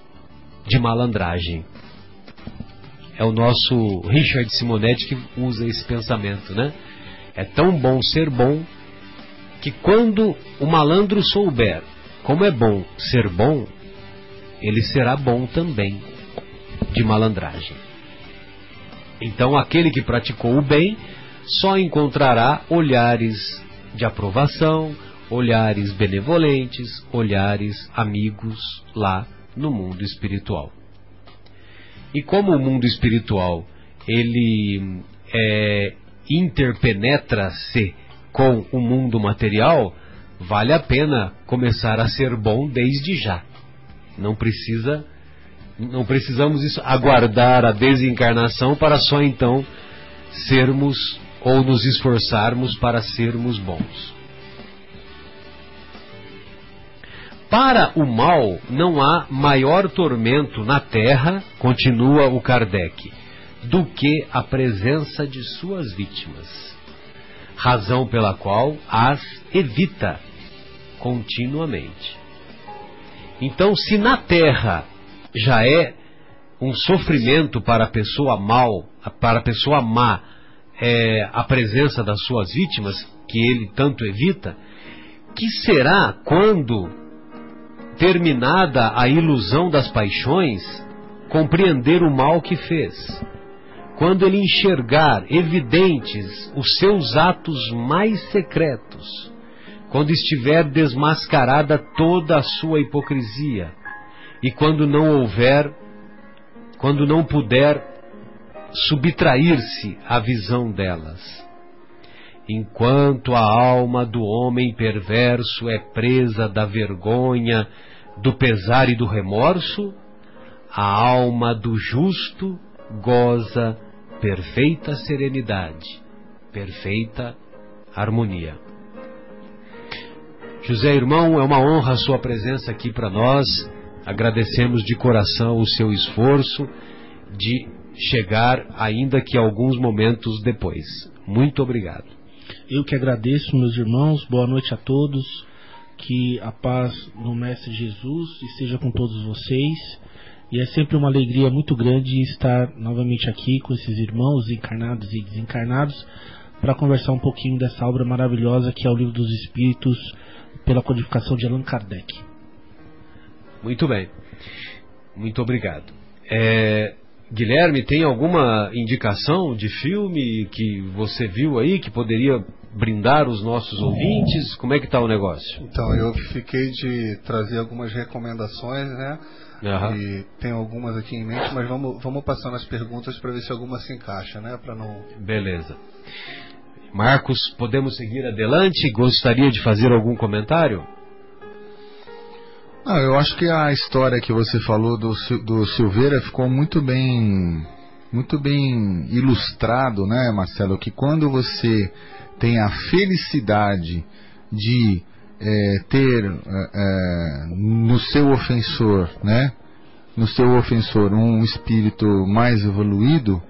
de malandragem é o nosso Richard Simonetti que usa esse pensamento, né? É tão bom ser bom que quando o malandro souber como é bom ser bom, ele será bom também de malandragem. Então aquele que praticou o bem só encontrará olhares de aprovação, olhares benevolentes, olhares amigos lá no mundo espiritual. E como o mundo espiritual ele é, interpenetra-se com o mundo material, vale a pena começar a ser bom desde já. Não precisa, não precisamos isso, aguardar a desencarnação para só então sermos ou nos esforçarmos para sermos bons. Para o mal não há maior tormento na terra, continua o Kardec, do que a presença de suas vítimas, razão pela qual as evita continuamente. Então, se na terra já é um sofrimento para a pessoa mal, para a pessoa má, é, a presença das suas vítimas, que ele tanto evita, que será quando terminada a ilusão das paixões, compreender o mal que fez. Quando ele enxergar evidentes os seus atos mais secretos, quando estiver desmascarada toda a sua hipocrisia, e quando não houver, quando não puder subtrair-se à visão delas enquanto a alma do homem perverso é presa da vergonha, do pesar e do remorso, a alma do justo goza perfeita serenidade, perfeita harmonia. José irmão, é uma honra a sua presença aqui para nós. Agradecemos de coração o seu esforço de chegar, ainda que alguns momentos depois. Muito obrigado. Eu que agradeço, meus irmãos. Boa noite a todos. Que a paz no Mestre Jesus esteja com todos vocês. E é sempre uma alegria muito grande estar novamente aqui com esses irmãos encarnados e desencarnados para conversar um pouquinho dessa obra maravilhosa que é o Livro dos Espíritos pela codificação de Allan Kardec. Muito bem. Muito obrigado. É, Guilherme, tem alguma indicação de filme que você viu aí que poderia brindar os nossos ouvintes? Como é que está o negócio? Então, eu fiquei de trazer algumas recomendações, né? Aham. E tem algumas aqui em mente, mas vamos, vamos passando as perguntas para ver se alguma se encaixa, né? Para não. Beleza. Marcos, podemos seguir adelante? Gostaria de fazer algum comentário? Ah, eu acho que a história que você falou do, do Silveira ficou muito bem, muito bem ilustrado, né, Marcelo? Que quando você tem a felicidade de eh, ter eh, no seu ofensor, né, no seu ofensor um espírito mais evoluído,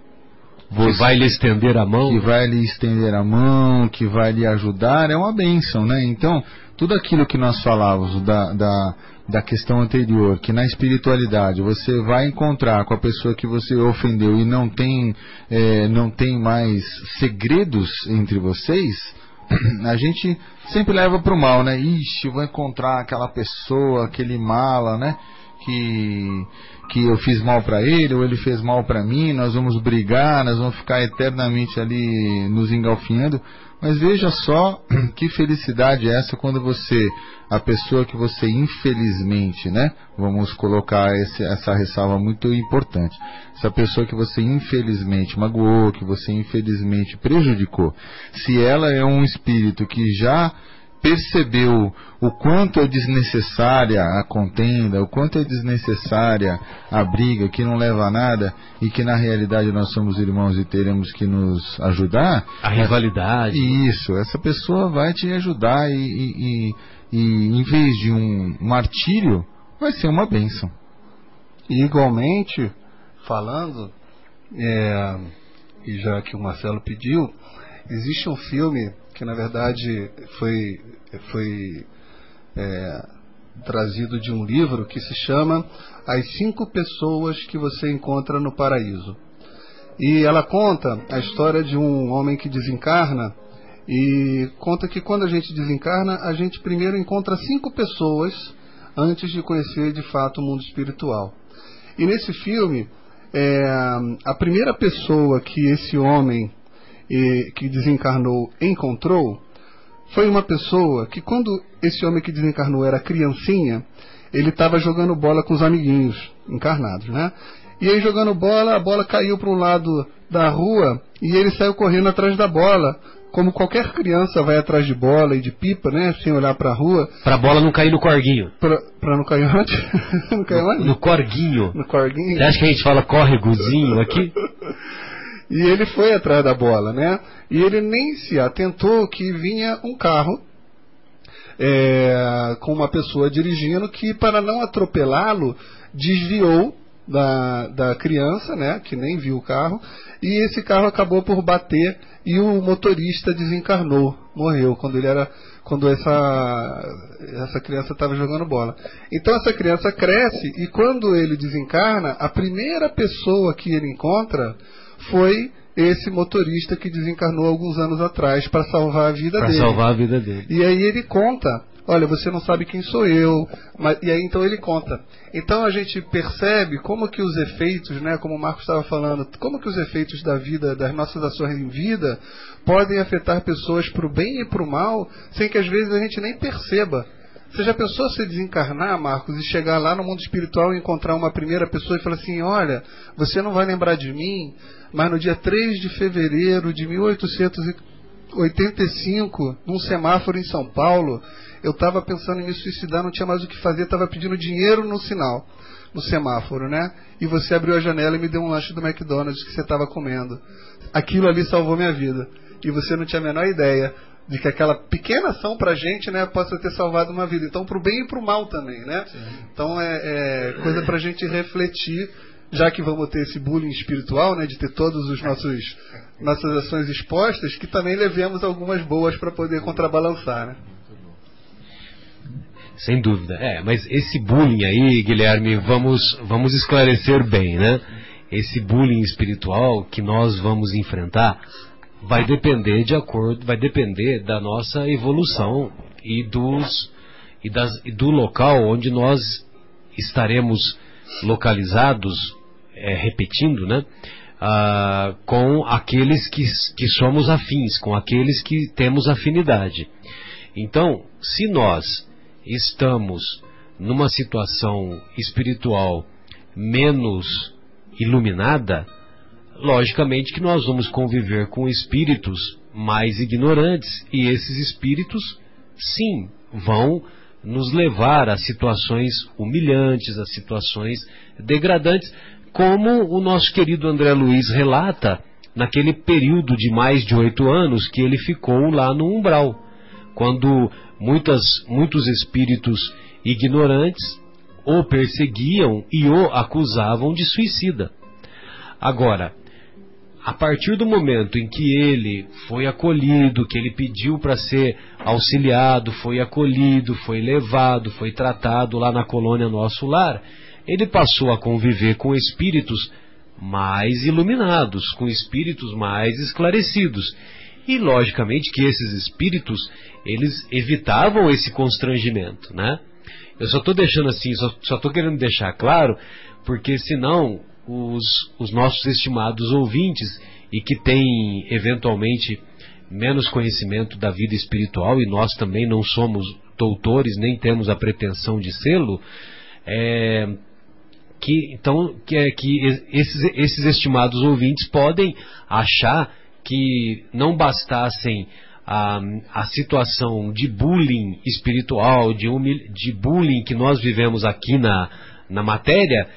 Que vai lhe estender a mão? que vai lhe estender a mão, que vai lhe ajudar, é uma bênção, né? Então, tudo aquilo que nós falávamos da, da, da questão anterior, que na espiritualidade você vai encontrar com a pessoa que você ofendeu e não tem, eh, não tem mais segredos entre vocês, a gente sempre leva para o mal, né? Ixi, vou encontrar aquela pessoa, aquele mala, né? Que, que eu fiz mal para ele ou ele fez mal para mim, nós vamos brigar, nós vamos ficar eternamente ali nos engalfinhando. Mas veja só que felicidade é essa quando você, a pessoa que você infelizmente, né? Vamos colocar esse, essa ressalva muito importante. Essa pessoa que você infelizmente magoou, que você infelizmente prejudicou, se ela é um espírito que já percebeu o quanto é desnecessária a contenda, o quanto é desnecessária a briga, que não leva a nada e que na realidade nós somos irmãos e teremos que nos ajudar, A rivalidade. isso, essa pessoa vai te ajudar e, e- e- e em vez de um martírio, vai ser uma bênção. E igualmente, falando, é, e já que o Marcelo pediu, existe um filme que na verdade foi, foi é, trazido de um livro que se chama As Cinco Pessoas que Você Encontra no Paraíso. E ela conta a história de um homem que desencarna e conta que quando a gente desencarna, a gente primeiro encontra cinco pessoas antes de conhecer de fato o mundo espiritual. E nesse filme, é, a primeira pessoa que esse homem eh, que desencarnou encontrou foi uma pessoa que quando esse homem que desencarnou era criancinha, ele estava jogando bola com os amiguinhos encarnados, né? E aí jogando bola, a bola caiu para um lado da rua e ele saiu correndo atrás da bola, como qualquer criança vai atrás de bola e de pipa, né? Sem olhar para a rua, Pra bola não cair no corguinho. para não cair onde? não cair onde? No corguinho. No corguinho. Você acha que a gente fala córregozinho aqui? E ele foi atrás da bola, né? E ele nem se atentou que vinha um carro é, com uma pessoa dirigindo que, para não atropelá-lo, desviou da, da criança, né? Que nem viu o carro. E esse carro acabou por bater e o motorista desencarnou, morreu quando ele era quando essa essa criança estava jogando bola. Então essa criança cresce e quando ele desencarna, a primeira pessoa que ele encontra foi esse motorista que desencarnou alguns anos atrás para salvar a vida Pra dele. salvar a vida dele. E aí ele conta, olha, você não sabe quem sou eu, mas, e aí então ele conta. Então a gente percebe como que os efeitos, né, como o Marcos estava falando, como que os efeitos da vida, das nossas ações em vida, podem afetar pessoas para o bem e para o mal, sem que às vezes a gente nem perceba. Você já pensou se desencarnar, Marcos, e chegar lá no mundo espiritual e encontrar uma primeira pessoa e falar assim: olha, você não vai lembrar de mim, mas no dia 3 de fevereiro de 1885, num semáforo em São Paulo, eu estava pensando em me suicidar, não tinha mais o que fazer, estava pedindo dinheiro no sinal, no semáforo, né? E você abriu a janela e me deu um lanche do McDonald's que você estava comendo. Aquilo ali salvou minha vida. E você não tinha a menor ideia de que aquela pequena ação pra gente, né, possa ter salvado uma vida. Então, pro bem e pro mal também, né? Então, é, é coisa pra gente refletir já que vamos ter esse bullying espiritual, né, de ter todos os nossos nossas ações expostas, que também levemos algumas boas para poder contrabalançar, né? Sem dúvida. É, mas esse bullying aí, Guilherme, vamos, vamos esclarecer bem, né? Esse bullying espiritual que nós vamos enfrentar vai depender de acordo, vai depender da nossa evolução e dos e, das, e do local onde nós estaremos localizados, é, repetindo, né? Ah, com aqueles que, que somos afins, com aqueles que temos afinidade. Então, se nós estamos numa situação espiritual menos iluminada, logicamente que nós vamos conviver com espíritos mais ignorantes e esses espíritos, sim, vão nos levar a situações humilhantes, a situações degradantes, como o nosso querido André Luiz relata naquele período de mais de oito anos que ele ficou lá no umbral, quando muitas, muitos espíritos ignorantes o perseguiam e o acusavam de suicida. Agora, a partir do momento em que ele foi acolhido, que ele pediu para ser auxiliado, foi acolhido, foi levado, foi tratado lá na colônia Nosso Lar, ele passou a conviver com espíritos mais iluminados, com espíritos mais esclarecidos. E logicamente que esses espíritos, eles evitavam esse constrangimento, né? Eu só estou deixando assim, só estou querendo deixar claro, porque senão os, os nossos estimados ouvintes e que têm eventualmente menos conhecimento da vida espiritual e nós também não somos doutores nem temos a pretensão de sê-lo, é, que então que, é, que esses, esses estimados ouvintes podem achar que não bastassem a, a situação de bullying espiritual, de, humil, de bullying que nós vivemos aqui na, na matéria,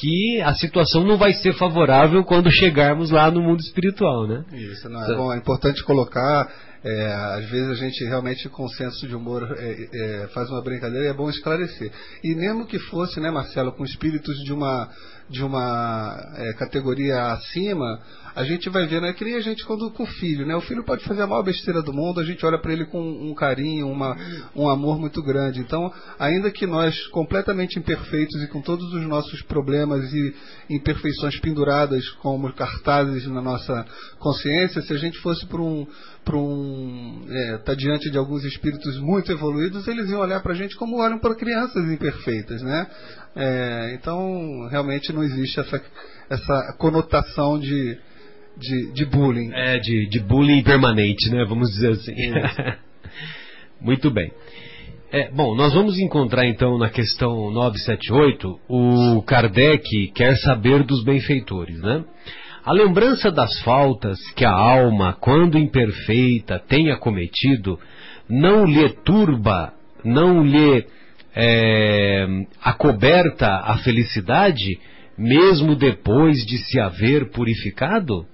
que a situação não vai ser favorável quando chegarmos lá no mundo espiritual, né? Isso, não, é, bom, é importante colocar é, às vezes a gente realmente, com senso de humor, é, é, faz uma brincadeira e é bom esclarecer. E mesmo que fosse, né, Marcelo, com espíritos de uma, de uma é, categoria acima, a gente vai ver, né, que nem a gente quando com o filho, né? O filho pode fazer a maior besteira do mundo, a gente olha para ele com um carinho, uma, um amor muito grande. Então, ainda que nós, completamente imperfeitos e com todos os nossos problemas e imperfeições penduradas como cartazes na nossa consciência, se a gente fosse para um para um é, tá diante de alguns espíritos muito evoluídos, eles iam olhar para a gente como olham para crianças imperfeitas, né? É, então realmente não existe essa, essa conotação de, de, de bullying. É, de, de bullying permanente, né? Vamos dizer assim. Muito bem. É, bom, nós vamos encontrar então na questão 978 o Kardec quer saber dos benfeitores, né? A lembrança das faltas que a alma, quando imperfeita, tenha cometido, não lhe turba, não lhe é, acoberta a felicidade, mesmo depois de se haver purificado?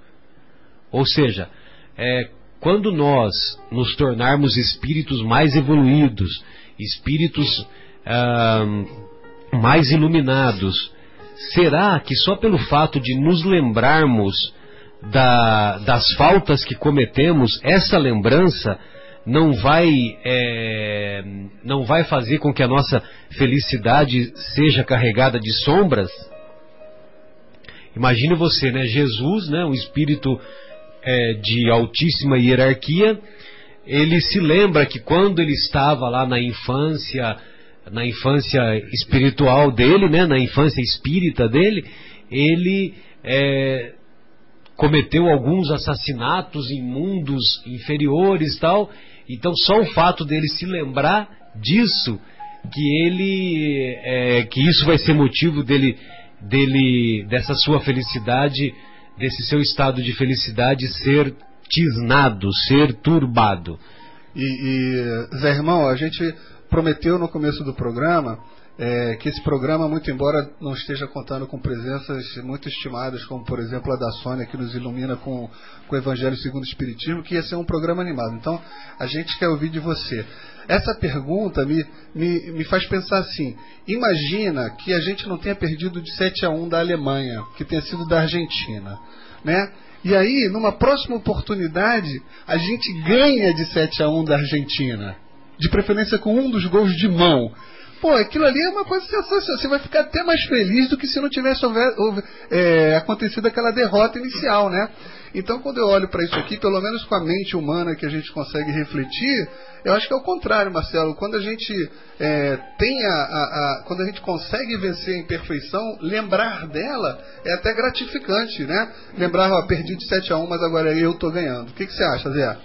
Ou seja, é, quando nós nos tornarmos espíritos mais evoluídos, espíritos ah, mais iluminados, será que só pelo fato de nos lembrarmos da, das faltas que cometemos, essa lembrança não vai, é, não vai fazer com que a nossa felicidade seja carregada de sombras? Imagine você, né? Jesus, né? Um espírito é, de altíssima hierarquia, ele se lembra que quando ele estava lá na infância, na infância espiritual dele, né, na infância espírita dele, ele é, cometeu alguns assassinatos em mundos inferiores tal. Então só o fato dele se lembrar disso, que ele, é, que isso vai ser motivo dele, dele, dessa sua felicidade, desse seu estado de felicidade ser tisnado, ser turbado. E, e Zé Irmão, a gente prometeu no começo do programa é, que esse programa, muito embora não esteja contando com presenças muito estimadas, como por exemplo a da Sônia, que nos ilumina com, com o Evangelho segundo o Espiritismo, que ia ser um programa animado. Então, a gente quer ouvir de você. Essa pergunta me, me, me faz pensar assim: imagina que a gente não tenha perdido de 7 a 1 da Alemanha, que tenha sido da Argentina. Né? E aí, numa próxima oportunidade, a gente ganha de 7 a 1 da Argentina. De preferência com um dos gols de mão. Pô, aquilo ali é uma coisa sensacional. Você vai ficar até mais feliz do que se não tivesse houver, houver, é, acontecido aquela derrota inicial, né? Então, quando eu olho para isso aqui, pelo menos com a mente humana que a gente consegue refletir, eu acho que é o contrário, Marcelo. Quando a gente é, tem a, a, a, quando a gente consegue vencer a imperfeição, lembrar dela é até gratificante, né? Lembrar, ó, perdi de 7 a 1, mas agora eu estou ganhando. O que, que você acha, Zé?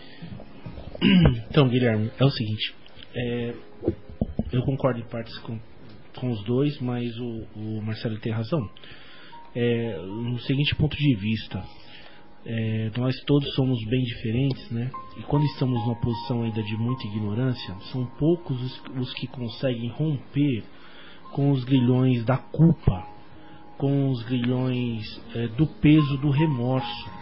Então, Guilherme, é o seguinte. É, eu concordo em partes com, com os dois, mas o, o Marcelo tem razão. É, no seguinte ponto de vista, é, nós todos somos bem diferentes, né? E quando estamos numa posição ainda de muita ignorância, são poucos os, os que conseguem romper com os grilhões da culpa, com os grilhões é, do peso do remorso.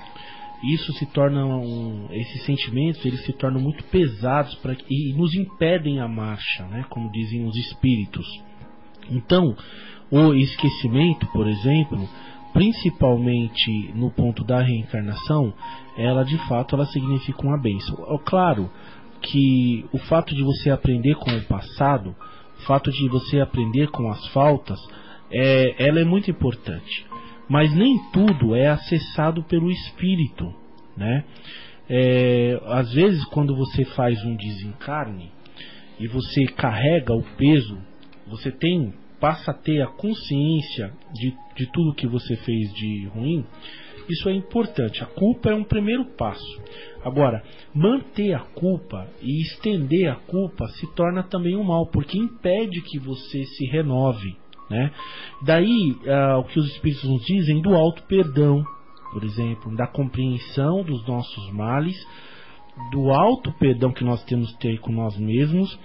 Isso se torna um, esses sentimentos eles se tornam muito pesados para e nos impedem a marcha, né? Como dizem os espíritos. Então, o esquecimento, por exemplo, principalmente no ponto da reencarnação, ela de fato ela significa uma bênção. Claro que o fato de você aprender com o passado, o fato de você aprender com as faltas, é, ela é muito importante. Mas nem tudo é acessado pelo espírito, né? É, às vezes quando você faz um desencarne e você carrega o peso, você tem passa a ter a consciência de, de tudo que você fez de ruim, isso é importante. A culpa é um primeiro passo. Agora, manter a culpa e estender a culpa se torna também um mal, porque impede que você se renove. Né? Daí uh, o que os Espíritos nos dizem do alto perdão, por exemplo, da compreensão dos nossos males, do alto perdão que nós temos que ter com nós mesmos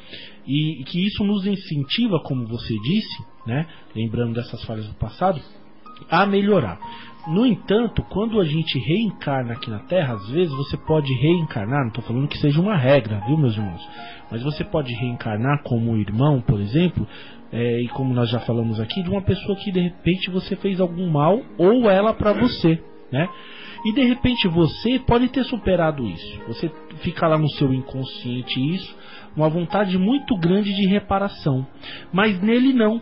e que isso nos incentiva, como você disse, né, lembrando dessas falhas do passado, a melhorar. No entanto, quando a gente reencarna aqui na Terra, às vezes você pode reencarnar, não estou falando que seja uma regra, viu, meus irmãos? Mas você pode reencarnar como irmão, por exemplo, é, e como nós já falamos aqui, de uma pessoa que de repente você fez algum mal ou ela para você, né? E de repente você pode ter superado isso. Você fica lá no seu inconsciente isso, uma vontade muito grande de reparação. Mas nele não.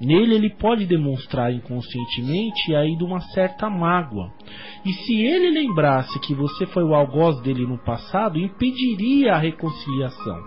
Nele ele pode demonstrar inconscientemente aí de uma certa mágoa. E se ele lembrasse que você foi o algoz dele no passado, impediria a reconciliação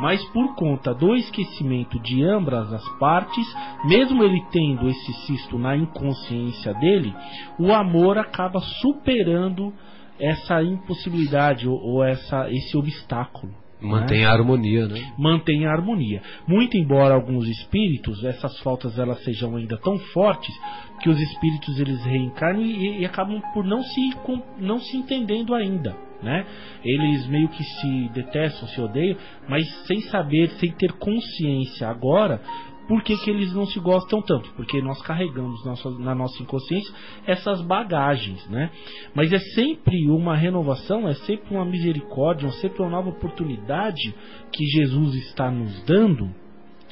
mas por conta do esquecimento de ambas as partes, mesmo ele tendo esse cisto na inconsciência dele, o amor acaba superando essa impossibilidade ou, ou essa, esse obstáculo. Mantém né? a harmonia, né? Mantém a harmonia. Muito embora alguns espíritos, essas faltas elas sejam ainda tão fortes que os espíritos eles reencarnam e, e acabam por não se, não se entendendo ainda né? Eles meio que se detestam, se odeiam, mas sem saber, sem ter consciência agora por que, que eles não se gostam tanto? Porque nós carregamos nossa, na nossa inconsciência essas bagagens, né? Mas é sempre uma renovação, é sempre uma misericórdia, é sempre uma nova oportunidade que Jesus está nos dando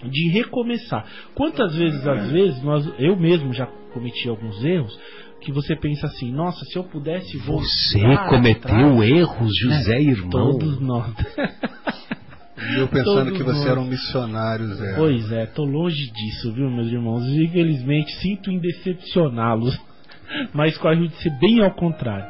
de recomeçar. Quantas vezes, às vezes, nós, eu mesmo já cometi alguns erros, que você pensa assim, nossa, se eu pudesse voltar. Você cometeu atrás, erros, José é, irmão. Todos nós. Eu pensando todos que você nós. era um missionário, Zé. Pois é, tô longe disso, viu, meus irmãos? Infelizmente, sinto em decepcioná-los. Mas corre de ser bem ao contrário.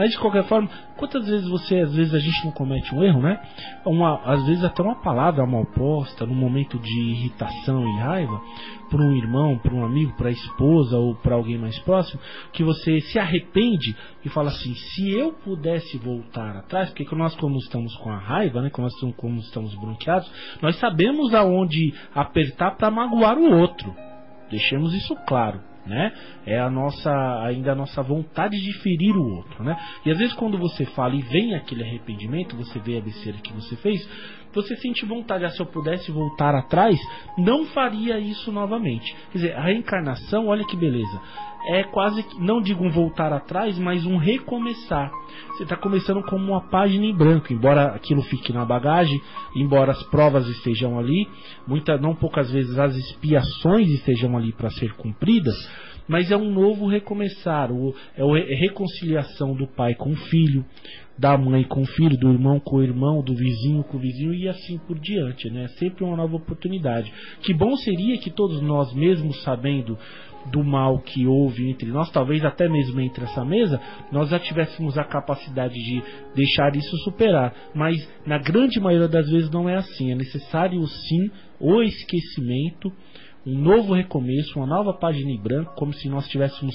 Mas de qualquer forma, quantas vezes você, às vezes a gente não comete um erro, né? Uma, às vezes até uma palavra mal posta, num momento de irritação e raiva, para um irmão, para um amigo, para a esposa ou para alguém mais próximo, que você se arrepende e fala assim: se eu pudesse voltar atrás, porque nós, como estamos com a raiva, né, como nós como estamos bronqueados, nós sabemos aonde apertar para magoar o outro. Deixemos isso claro né? É a nossa ainda a nossa vontade de ferir o outro, né? E às vezes quando você fala e vem aquele arrependimento, você vê a besteira que você fez, você sente vontade, ah, se eu pudesse voltar atrás, não faria isso novamente. Quer dizer, a reencarnação, olha que beleza, é quase, não digo um voltar atrás, mas um recomeçar. Você está começando como uma página em branco, embora aquilo fique na bagagem, embora as provas estejam ali, muita, não poucas vezes as expiações estejam ali para ser cumpridas, mas é um novo recomeçar, o- é a re- reconciliação do pai com o filho, da mãe com o filho, do irmão com o irmão, do vizinho com o vizinho e assim por diante, né? Sempre uma nova oportunidade. Que bom seria que todos nós, mesmo sabendo do mal que houve entre nós, talvez até mesmo entre essa mesa, nós já tivéssemos a capacidade de deixar isso superar. Mas na grande maioria das vezes não é assim. É necessário sim o esquecimento, um novo recomeço, uma nova página em branco, como se nós tivéssemos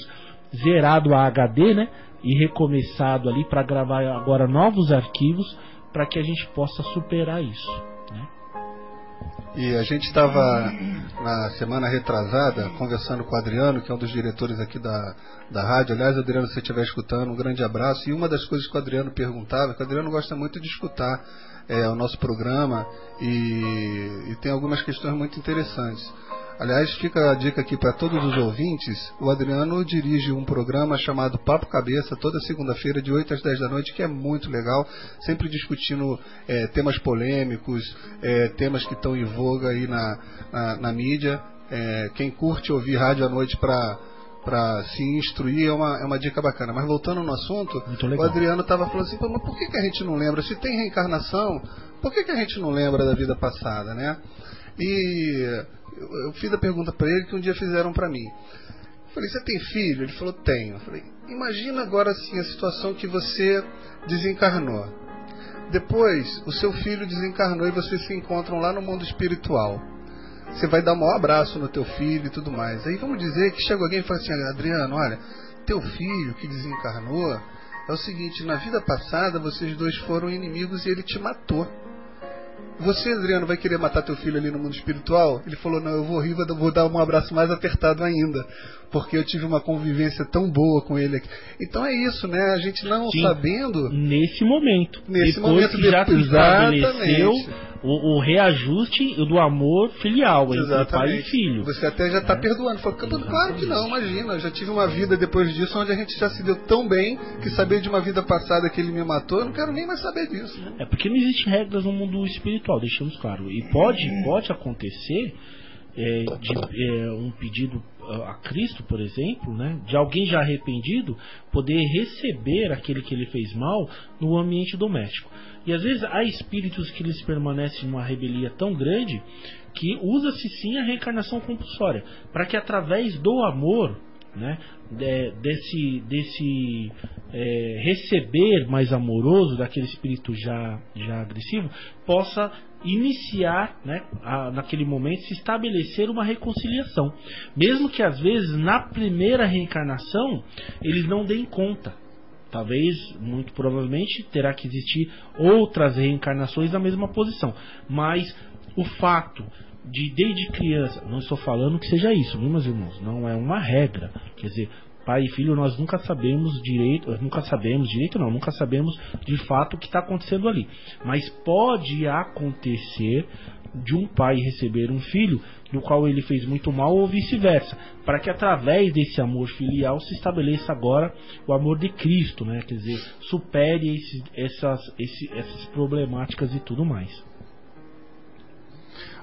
zerado a HD, né? E recomeçado ali para gravar agora novos arquivos para que a gente possa superar isso. E a gente estava na semana retrasada conversando com o Adriano, que é um dos diretores aqui da, da rádio. Aliás, Adriano, se você estiver escutando, um grande abraço. E uma das coisas que o Adriano perguntava, que o Adriano gosta muito de escutar é, o nosso programa e, e tem algumas questões muito interessantes. Aliás, fica a dica aqui para todos os ouvintes. O Adriano dirige um programa chamado Papo Cabeça, toda segunda-feira, de 8 às 10 da noite, que é muito legal, sempre discutindo eh, temas polêmicos, eh, temas que estão em voga aí na, na, na mídia. Eh, quem curte ouvir rádio à noite para para se instruir é uma, é uma dica bacana. Mas voltando no assunto, o. Adriano estava falando assim, mas por que, que a gente não lembra? Se tem reencarnação, por que, que a gente não lembra da vida passada, né? E eu, eu fiz a pergunta para ele que um dia fizeram para mim. Eu falei, você tem filho? Ele falou, tenho. Eu falei, imagina agora assim a situação que você desencarnou. Depois, o seu filho desencarnou e vocês se encontram lá no mundo espiritual. Você vai dar um maior abraço no teu filho e tudo mais. Aí vamos dizer que chega alguém e fala assim, Adriano, olha, teu filho que desencarnou é o seguinte, na vida passada vocês dois foram inimigos e ele te matou. Você, Adriano, vai querer matar teu filho ali no mundo espiritual? Ele falou, não, eu vou rir, vou dar um abraço mais apertado ainda. Porque eu tive uma convivência tão boa com ele aqui. Então é isso, né? A gente não Sim. sabendo. Nesse momento. Nesse Depois momento, que já se estabeleceu o, o reajuste do amor filial entre pai e filho. Você até já está É. perdoando. Falou, claro que não, imagina. Eu já tive uma vida depois disso onde a gente já se deu tão bem que saber de uma vida passada que ele me matou, eu não quero nem mais saber disso. É porque não existe regras no mundo espiritual, deixamos claro. E pode, pode acontecer é, de é, um pedido a Cristo, por exemplo, né, de alguém já arrependido poder receber aquele que ele fez mal no ambiente doméstico. E às vezes há espíritos que eles permanecem numa rebelia tão grande que usa-se sim a reencarnação compulsória para que através do amor né, de- desse, desse é, receber mais amoroso daquele espírito já, já agressivo, possa iniciar, né, a- naquele momento, se estabelecer uma reconciliação. Mesmo que às vezes na primeira reencarnação eles não deem conta. Talvez, muito provavelmente, terá que existir outras reencarnações na mesma posição. Mas o fato de desde criança, não estou falando que seja isso, meus irmãos? Não é uma regra. Quer dizer, pai e filho nós nunca sabemos direito, nunca sabemos direito, não, nunca sabemos de fato o que está acontecendo ali. Mas pode acontecer de um pai receber um filho no qual ele fez muito mal ou vice-versa, para que através desse amor filial se estabeleça agora o amor de Cristo, né? Quer dizer, supere essas, esse- essas problemáticas e tudo mais.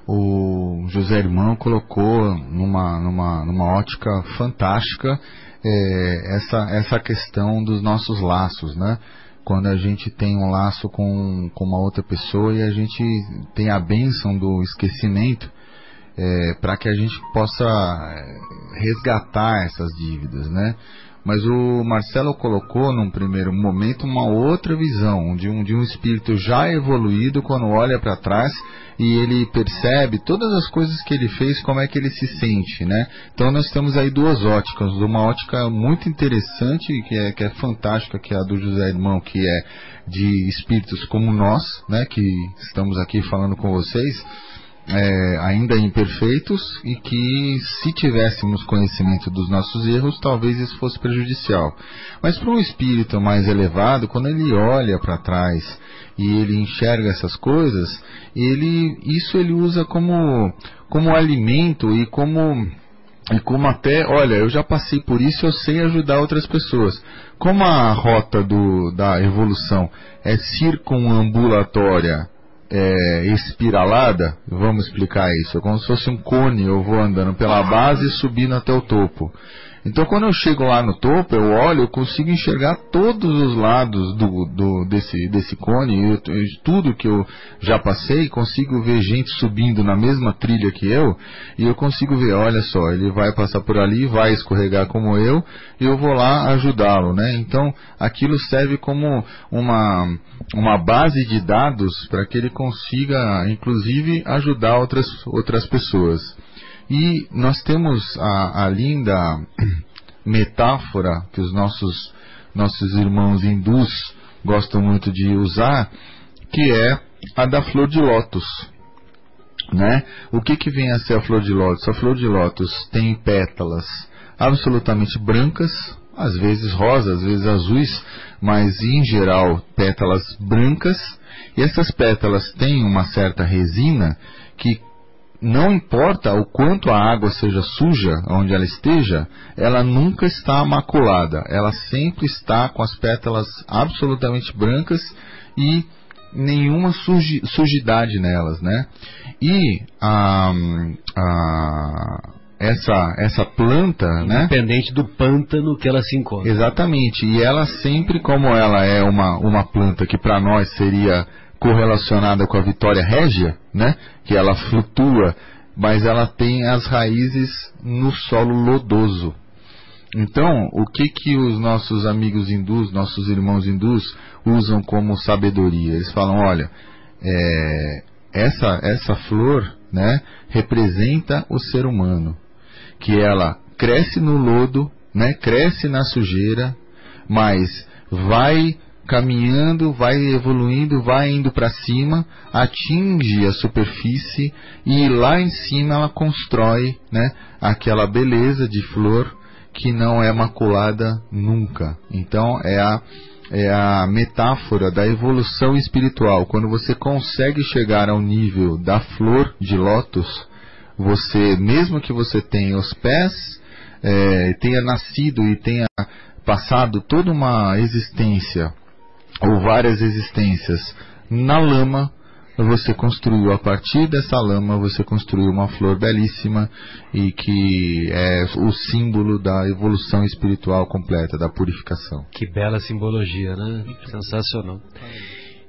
o José Irmão colocou numa, numa, numa ótica fantástica é, essa, essa questão dos nossos laços, né? Quando a gente tem um laço com, com uma outra pessoa e a gente tem a bênção do esquecimento para que a gente possa é, resgatar essas dívidas, né? Mas o Marcelo colocou num primeiro momento uma outra visão de um, de um espírito já evoluído quando olha para trás e ele percebe todas as coisas que ele fez, como é que ele se sente, né? Então nós temos aí duas óticas, uma ótica muito interessante que é, que é fantástica, que é a do José Irmão, que é de espíritos como nós, né? Que estamos aqui falando com vocês é, ainda imperfeitos e que se tivéssemos conhecimento dos nossos erros, talvez isso fosse prejudicial. Mas para um espírito mais elevado, quando ele olha para trás e ele enxerga essas coisas, ele isso ele usa como como alimento e como e como até, olha, eu já passei por isso, eu sei ajudar outras pessoas. Como a rota do, da evolução é circunambulatória, é, espiralada, vamos explicar isso, é como se fosse um cone, eu vou andando pela base e subindo até o topo. Então, quando eu chego lá no topo, eu olho, eu consigo enxergar todos os lados do, do desse, desse cone, eu, tudo que eu já passei, consigo ver gente subindo na mesma trilha que eu, e eu consigo ver, olha só, ele vai passar por ali, vai escorregar como eu, e eu vou lá ajudá-lo, né? Então, aquilo serve como uma, uma base de dados para que ele consiga, inclusive, ajudar outras, outras pessoas. E nós temos a, a linda metáfora que os nossos, nossos irmãos hindus gostam muito de usar, que é a da flor de lótus. Né? O que, que vem a ser a flor de lótus? A flor de lótus tem pétalas absolutamente brancas, às vezes rosas, às vezes azuis, mas em geral pétalas brancas. E essas pétalas têm uma certa resina que não importa o quanto a água seja suja, onde ela esteja, ela nunca está maculada. Ela sempre está com as pétalas absolutamente brancas e nenhuma suji, sujidade nelas, né? E a, a, essa, essa planta, né? Independente do pântano que ela se encontra. Exatamente. E ela sempre, como ela é uma, uma planta que para nós seria correlacionada com a Vitória Régia, né? Que ela flutua, mas ela tem as raízes no solo lodoso. Então, o que que os nossos amigos hindus, nossos irmãos hindus usam como sabedoria? Eles falam, olha, é, essa essa flor, né, representa o ser humano, que ela cresce no lodo, né, cresce na sujeira, mas vai caminhando, vai evoluindo, vai indo para cima, atinge a superfície e lá em cima ela constrói, né, aquela beleza de flor que não é maculada nunca. Então é a é a metáfora da evolução espiritual. Quando você consegue chegar ao nível da flor de lótus, você, mesmo que você tenha os pés, é, tenha nascido e tenha passado toda uma existência ou várias existências na lama, você construiu a partir dessa lama, você construiu uma flor belíssima e que é o símbolo da evolução espiritual completa, da purificação. Que bela simbologia, né? Sensacional.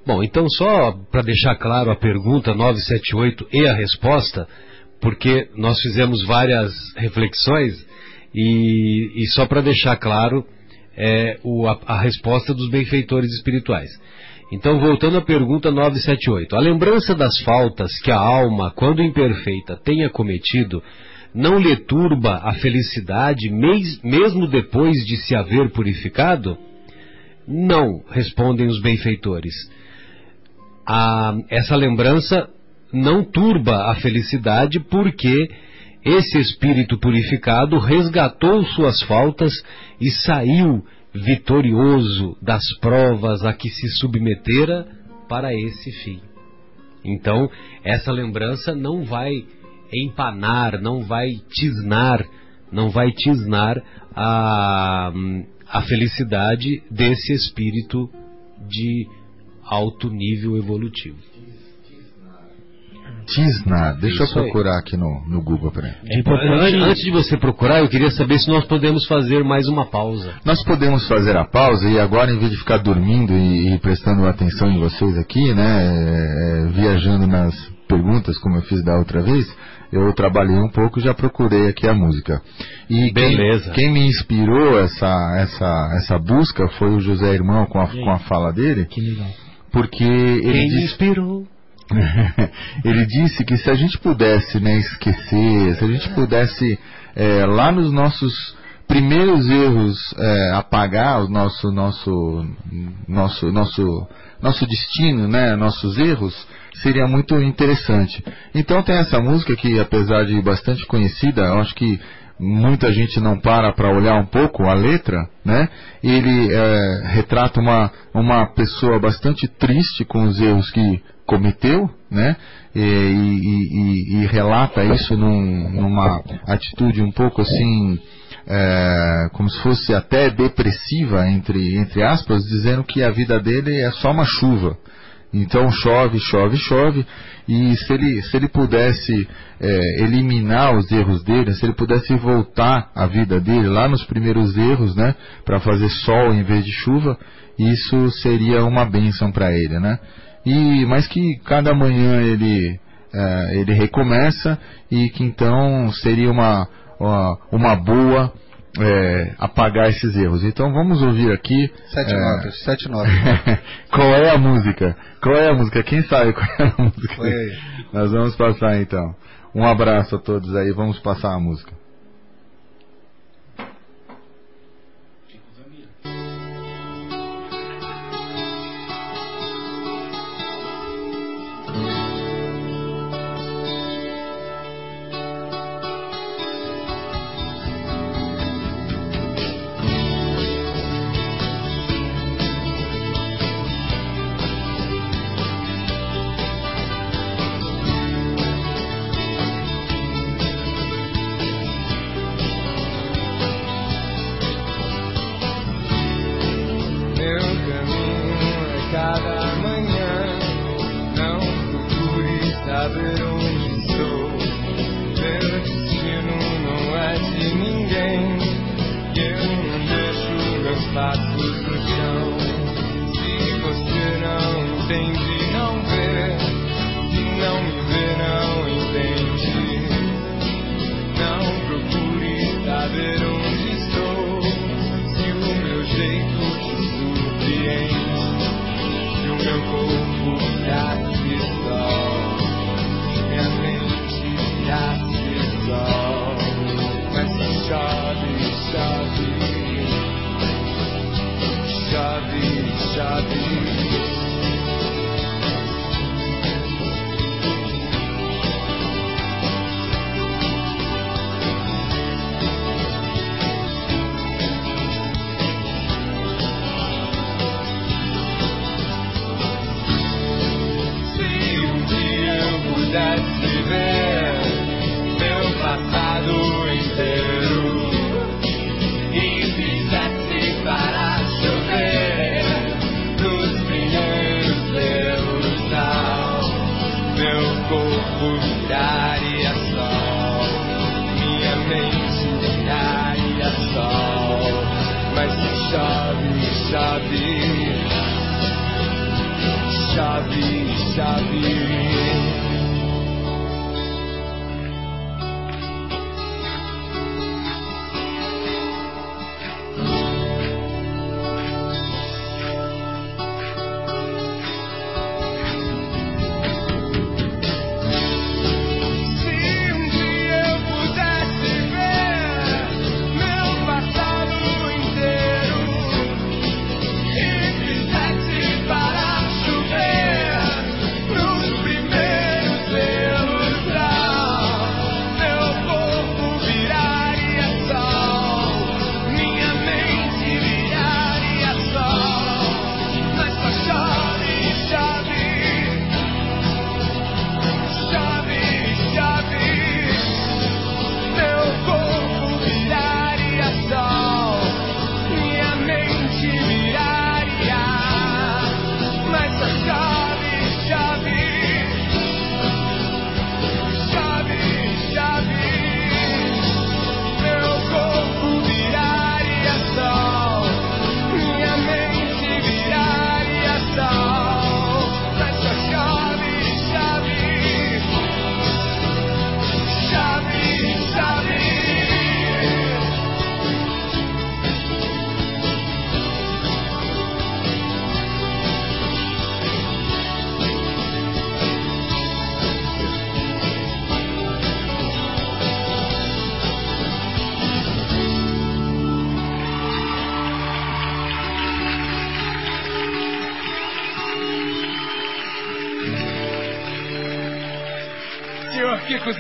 Bom, então só para deixar claro a pergunta 978 e a resposta, porque nós fizemos várias reflexões e, e só para deixar claro, é, o, a, a resposta dos benfeitores espirituais. Então, voltando à pergunta 978. A lembrança das faltas que a alma, quando imperfeita, tenha cometido, não lhe turba a felicidade, mesmo depois de se haver purificado? Não, respondem os benfeitores. A, essa lembrança não turba a felicidade porque esse espírito purificado resgatou suas faltas e saiu vitorioso das provas a que se submetera para esse fim. Então, essa lembrança não vai empanar, não vai tisnar, não vai tisnar a, a felicidade desse espírito de alto nível evolutivo. Tisna, deixa Isso eu procurar aí. aqui no, no Google para é importante... Antes de você procurar, eu queria saber se nós podemos fazer mais uma pausa. Nós podemos fazer a pausa e agora, em vez de ficar dormindo e, e prestando atenção em vocês aqui, né, é, viajando nas perguntas, como eu fiz da outra vez, eu trabalhei um pouco e já procurei aqui a música. E Beleza. Quem, quem, me inspirou essa, essa, essa busca foi o José Irmão com a, com a fala dele. Que legal. Porque ele quem me inspirou? ele disse que se a gente pudesse né, esquecer, se a gente pudesse é, lá nos nossos primeiros erros é, apagar o nosso nosso nosso nosso nosso destino, né, nossos erros, seria muito interessante. Então tem essa música que, apesar de bastante conhecida, eu acho que muita gente não para para olhar um pouco a letra, né? Ele é, retrata uma, uma pessoa bastante triste com os erros que cometeu, né? E, e, e, e relata isso num, numa atitude um pouco assim, é, como se fosse até depressiva entre entre aspas, dizendo que a vida dele é só uma chuva. Então chove, chove, chove, e se ele, se ele pudesse é, eliminar os erros dele, se ele pudesse voltar a vida dele lá nos primeiros erros, né, para fazer sol em vez de chuva, isso seria uma bênção para ele, né? E mas que cada manhã ele é, ele recomeça e que então seria uma uma, uma boa é, apagar esses erros. Então vamos ouvir aqui. Sete é, notas, sete notas. qual é a música? Qual é a música? Quem sabe qual é a música? Nós vamos passar então. Um abraço a todos aí, vamos passar a música.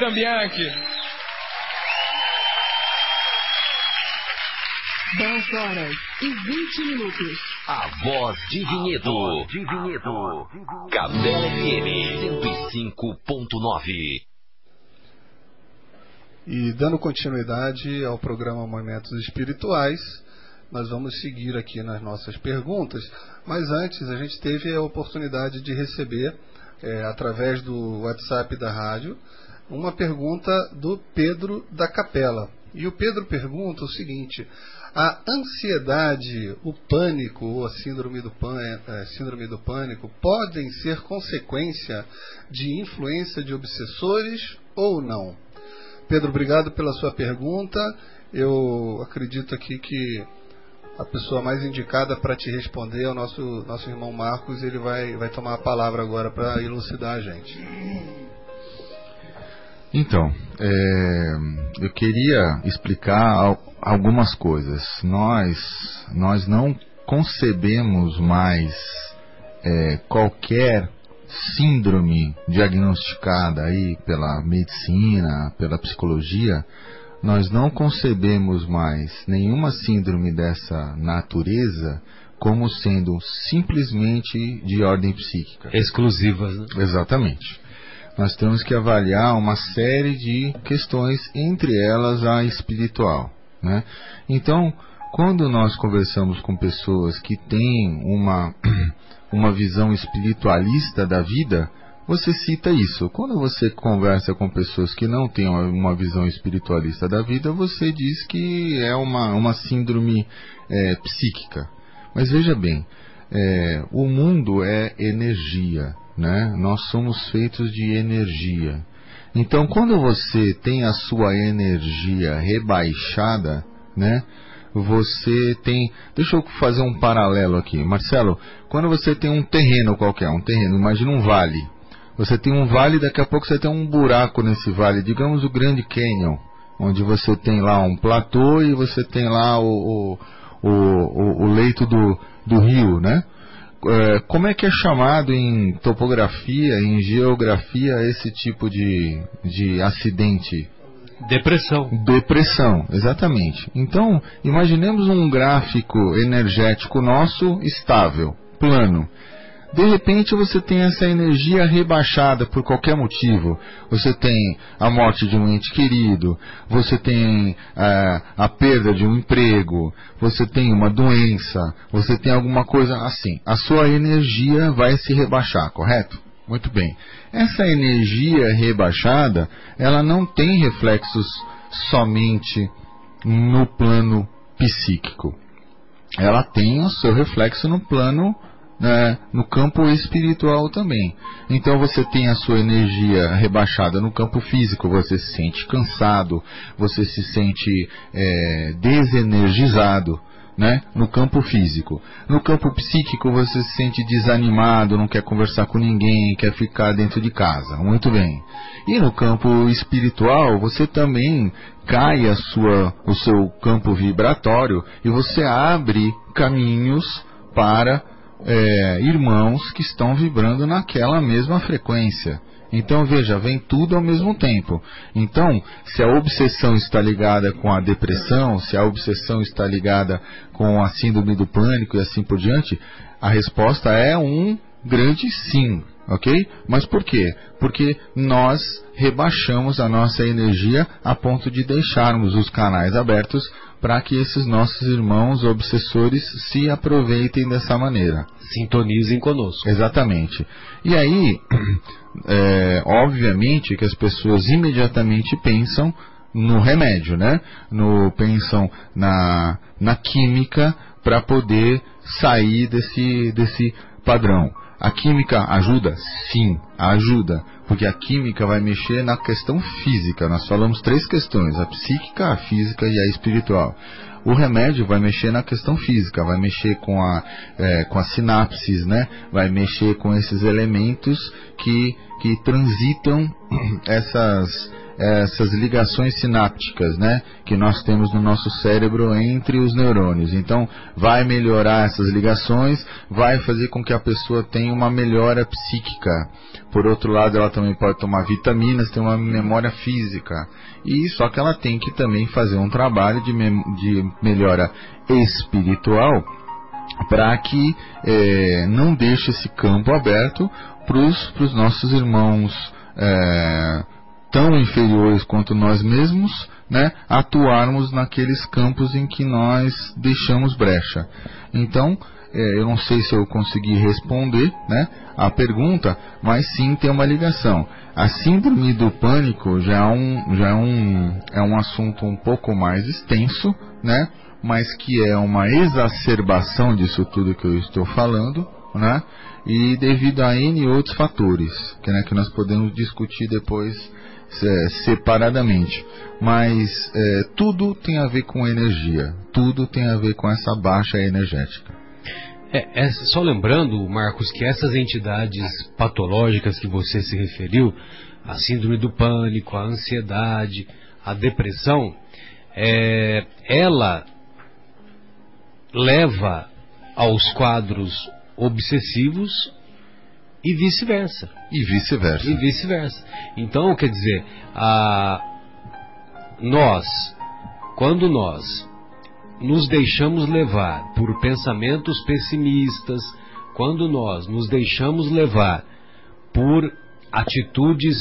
Kiko Zambianchi. 10 horas e 20 minutos. A voz de Vinhedo. de Vinhedo. Capela FM 105.9. E dando continuidade ao programa Momentos Espirituais, nós vamos seguir aqui nas nossas perguntas. Mas antes, a gente teve a oportunidade de receber, é, através do WhatsApp da rádio, uma pergunta do Pedro da Capela. E o Pedro pergunta o seguinte: a ansiedade, o pânico ou a síndrome do, pan, é, síndrome do pânico podem ser consequência de influência de obsessores ou não? Pedro, obrigado pela sua pergunta. Eu acredito aqui que a pessoa mais indicada para te responder é o nosso, nosso irmão Marcos. Ele vai, vai tomar a palavra agora para elucidar a gente. Então, é, eu queria explicar al- algumas coisas. Nós, nós não concebemos mais é, qualquer síndrome diagnosticada aí pela medicina, pela psicologia, nós não concebemos mais nenhuma síndrome dessa natureza como sendo simplesmente de ordem psíquica. Exclusivas, né? Exatamente. Nós temos que avaliar uma série de questões, entre elas a espiritual. Né? Então, quando nós conversamos com pessoas que têm uma, uma visão espiritualista da vida, você cita isso. Quando você conversa com pessoas que não têm uma- visão espiritualista da vida, você diz que é uma, uma síndrome é, psíquica. Mas veja bem, é, o mundo é energia, né? Nós somos feitos de energia. Então, quando você tem a sua energia rebaixada, né? Você tem. Deixa eu fazer um paralelo aqui, Marcelo. Quando você tem um terreno qualquer, um terreno, imagina um vale. Você tem um vale, daqui a pouco você tem um buraco nesse vale, digamos o Grande Canyon, onde você tem lá um platô e você tem lá o, o, o, o- leito do, do rio, né? É, como é que é chamado em topografia, em geografia, esse tipo de, de acidente? Depressão. Depressão, exatamente. Então, imaginemos um gráfico energético nosso estável, plano. De repente você tem essa energia rebaixada por qualquer motivo. Você tem a morte de um ente querido, você tem ah, a perda de um emprego, você tem uma doença, você tem alguma coisa assim. A sua energia vai se rebaixar, correto? Muito bem. Essa energia rebaixada, ela não tem reflexos somente no plano psíquico. Ela tem o seu reflexo no plano né, no campo espiritual também. Então você tem a sua energia rebaixada no campo físico, você se sente cansado, você se sente é, desenergizado. Né? No campo físico. No campo psíquico você se sente desanimado, não quer conversar com ninguém, quer ficar dentro de casa. Muito bem. E no campo espiritual você também cai a sua, o seu campo vibratório e você abre caminhos para é, irmãos que estão vibrando naquela mesma frequência. Então veja, vem tudo ao mesmo tempo. Então, se a obsessão está ligada com a depressão, se a obsessão está ligada com a síndrome do pânico e assim por diante, a resposta é um grande sim, ok? Mas por quê? Porque nós rebaixamos a nossa energia a ponto de deixarmos os canais abertos para que esses nossos irmãos obsessores se aproveitem dessa maneira. Sintonizem conosco. Exatamente. E aí, é, obviamente que as pessoas imediatamente pensam no remédio, né? No, pensam na, na química para poder sair desse, desse padrão. A química ajuda? Sim, ajuda. Porque a química vai mexer na questão física. Nós falamos três questões: a psíquica, a física e a espiritual. O remédio vai mexer na questão física, vai mexer com, a, é, com as sinapses, né? vai mexer com esses elementos que, que transitam essas, essas ligações sinápticas, né, que nós temos no nosso cérebro entre os neurônios. Então, vai melhorar essas ligações, vai fazer com que a pessoa tenha uma melhora psíquica. Por outro lado, ela também pode tomar vitaminas, ter uma memória física. E só que ela tem que também fazer um trabalho de, de melhora espiritual para que eh, não deixe esse campo aberto para os nossos irmãos eh, tão inferiores quanto nós mesmos, né, atuarmos naqueles campos em que nós deixamos brecha. Então, eh, eu não sei se eu consegui responder né, a pergunta, mas sim tem uma ligação. A síndrome do pânico já é um, já é um, é um assunto um pouco mais extenso, né? mas que é uma exacerbação disso tudo que eu estou falando, né? E devido a N outros fatores, que, né, que nós podemos discutir depois é, separadamente. Mas é, tudo tem a ver com energia, tudo tem a ver com essa baixa energética. É, é, só lembrando, Marcos, que essas entidades patológicas que você se referiu, a síndrome do pânico, a ansiedade, a depressão, é, ela leva aos quadros obsessivos e vice-versa. E vice-versa. E vice-versa. Então, quer dizer, a, nós, quando nós nos deixamos levar por pensamentos pessimistas, quando nós nos deixamos levar por atitudes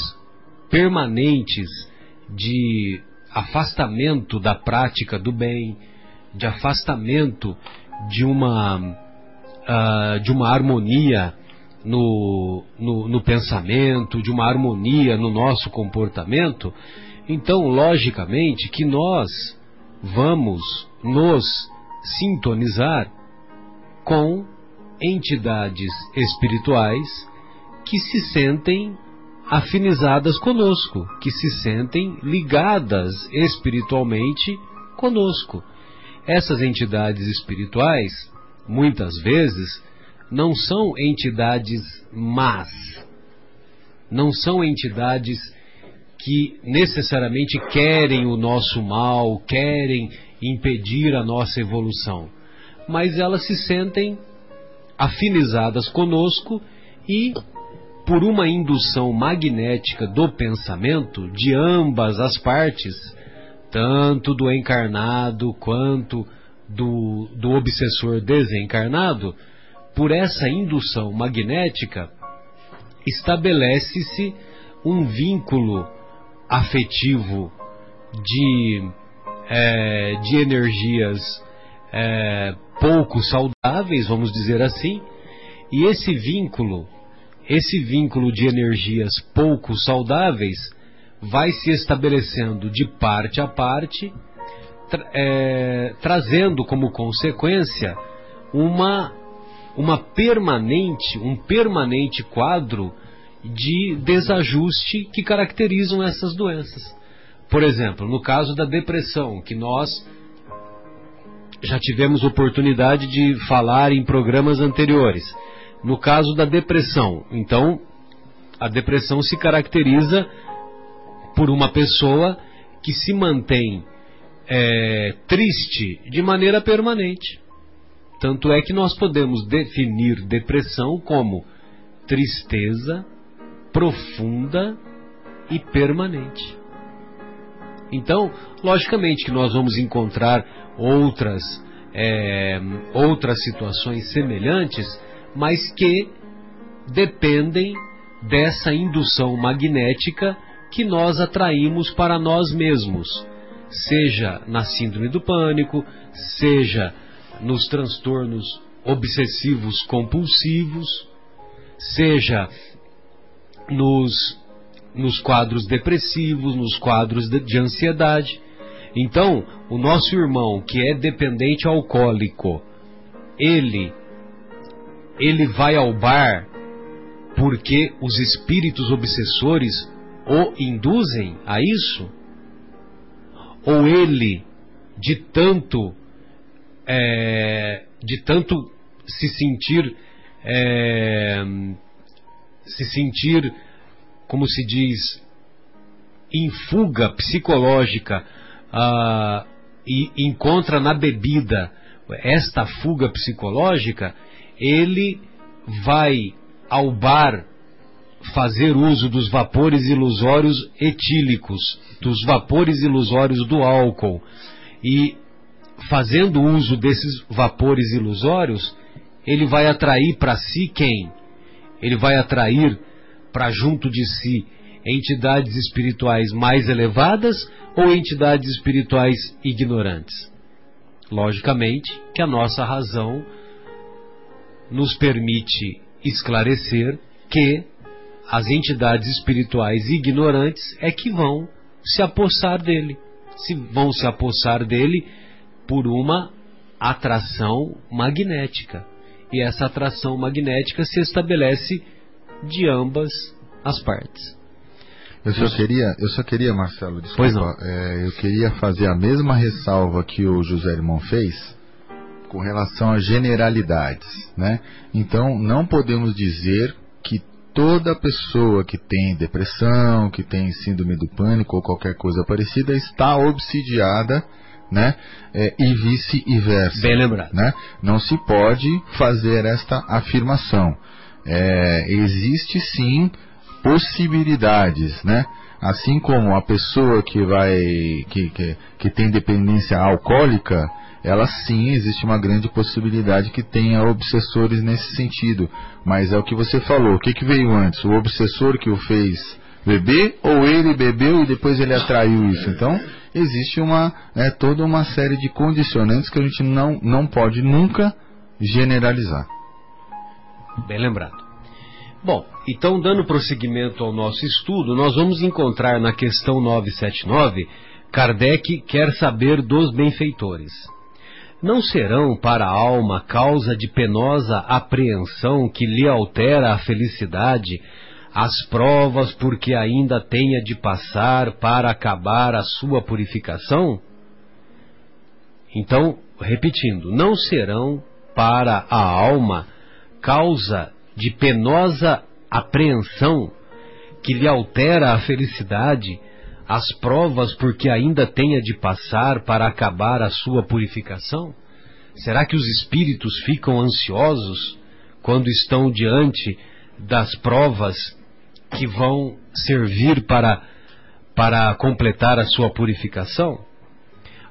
permanentes de afastamento da prática do bem, de afastamento de uma, uh, de uma harmonia no, no, no, pensamento, de uma harmonia no nosso comportamento, então, logicamente, que nós vamos nos sintonizar com entidades espirituais que se sentem afinizadas conosco, que se sentem ligadas espiritualmente conosco. Essas entidades espirituais, muitas vezes, não são entidades más, não são entidades que necessariamente querem o nosso mal, querem impedir a nossa evolução, mas elas se sentem afinizadas conosco e, por uma indução magnética do pensamento de ambas as partes, tanto do encarnado quanto do, do obsessor desencarnado, por essa indução magnética, estabelece-se um vínculo afetivo de, é, de energias é, pouco saudáveis, vamos dizer assim, e esse vínculo, esse vínculo de energias pouco saudáveis, vai se estabelecendo de parte a parte, tra é, trazendo como consequência uma, uma permanente, um permanente quadro de desajuste que caracterizam essas doenças. Por exemplo, no caso da depressão, que nós já tivemos oportunidade de falar em programas anteriores. No caso da depressão, então, a depressão se caracteriza por uma pessoa que se mantém é, triste de maneira permanente. Tanto é que nós podemos definir depressão como tristeza profunda e permanente. Então, logicamente que nós vamos encontrar outras, é, outras situações semelhantes, mas que dependem dessa indução magnética que nós atraímos para nós mesmos, seja na síndrome do pânico, seja nos transtornos obsessivos compulsivos, seja nos, nos quadros depressivos, nos quadros de, de ansiedade. Então, o nosso irmão que é dependente alcoólico, ele ele vai ao bar porque os espíritos obsessores o induzem a isso? Ou ele, de tanto, é, de tanto se sentir, é, se sentir, como se diz, em fuga psicológica ah, e encontra na bebida esta fuga psicológica, ele vai ao bar fazer uso dos vapores ilusórios etílicos, dos vapores ilusórios do álcool. E fazendo uso desses vapores ilusórios, ele vai atrair para si quem? Ele vai atrair para junto de si entidades espirituais mais elevadas ou entidades espirituais ignorantes? Logicamente que a nossa razão nos permite esclarecer que as entidades espirituais ignorantes é que vão se apossar dele. Se vão se apossar dele por uma atração magnética. E essa atração magnética se estabelece de ambas as partes. Eu só queria, eu só queria, Marcelo, desculpa, é, eu queria fazer a mesma ressalva que o José Irmão fez com relação a generalidades, né? Então, não podemos dizer que toda pessoa que tem depressão, que tem síndrome do pânico ou qualquer coisa parecida está obsidiada, né? É, e vice-versa. Bem lembrado. né? Não se pode fazer esta afirmação. É, existe sim possibilidades, né? Assim como a pessoa que vai que, que, que tem dependência alcoólica, ela sim existe uma grande possibilidade que tenha obsessores nesse sentido. Mas é o que você falou. O que, que veio antes? O obsessor que o fez beber ou ele bebeu e depois ele atraiu isso? Então existe uma é, toda uma série de condicionantes que a gente não não pode nunca generalizar. Bem lembrado. Bom, então dando prosseguimento ao nosso estudo, nós vamos encontrar na questão 979, Kardec quer saber dos benfeitores. Não serão para a alma causa de penosa apreensão que lhe altera a felicidade as provas porque ainda tenha de passar para acabar a sua purificação? Então, repetindo, não serão para a alma causa de penosa apreensão que lhe altera a felicidade, as provas porque ainda tenha de passar para acabar a sua purificação? Será que os espíritos ficam ansiosos quando estão diante das provas que vão servir para, para completar a sua purificação?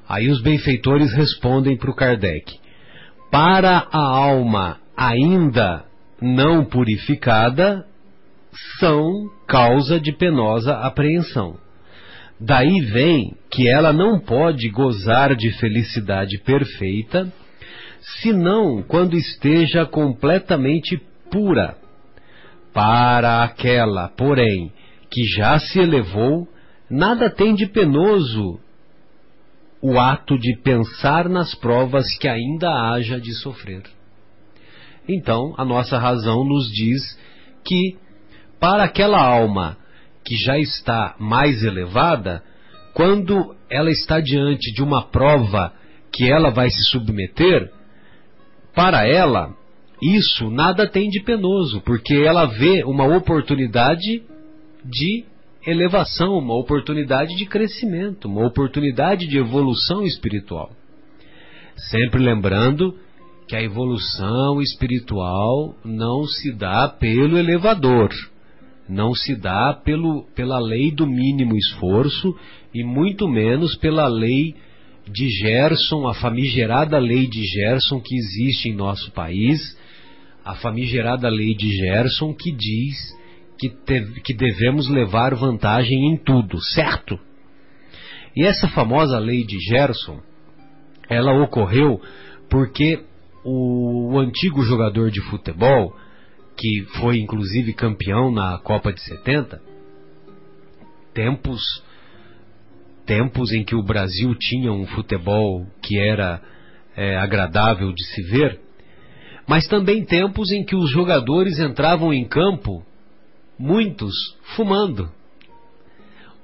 Aí os benfeitores respondem para o Kardec: para a alma ainda não purificada, são causa de penosa apreensão. Daí vem que ela não pode gozar de felicidade perfeita, senão quando esteja completamente pura. Para aquela, porém, que já se elevou, nada tem de penoso o ato de pensar nas provas que ainda haja de sofrer. Então, a nossa razão nos diz que, para aquela alma que já está mais elevada, quando ela está diante de uma prova que ela vai se submeter, para ela, isso nada tem de penoso, porque ela vê uma oportunidade de elevação, uma oportunidade de crescimento, uma oportunidade de evolução espiritual. Sempre lembrando que a evolução espiritual não se dá pelo elevador, não se dá pelo, pela lei do mínimo esforço e muito menos pela lei de Gerson, a famigerada lei de Gerson que existe em nosso país, a famigerada lei de Gerson que diz que, te, que devemos levar vantagem em tudo, certo? E essa famosa lei de Gerson, ela ocorreu porque o, o antigo jogador de futebol, que foi inclusive campeão na Copa de 70, tempos tempos em que o Brasil tinha um futebol que era é, agradável de se ver, mas também tempos em que os jogadores entravam em campo, muitos fumando.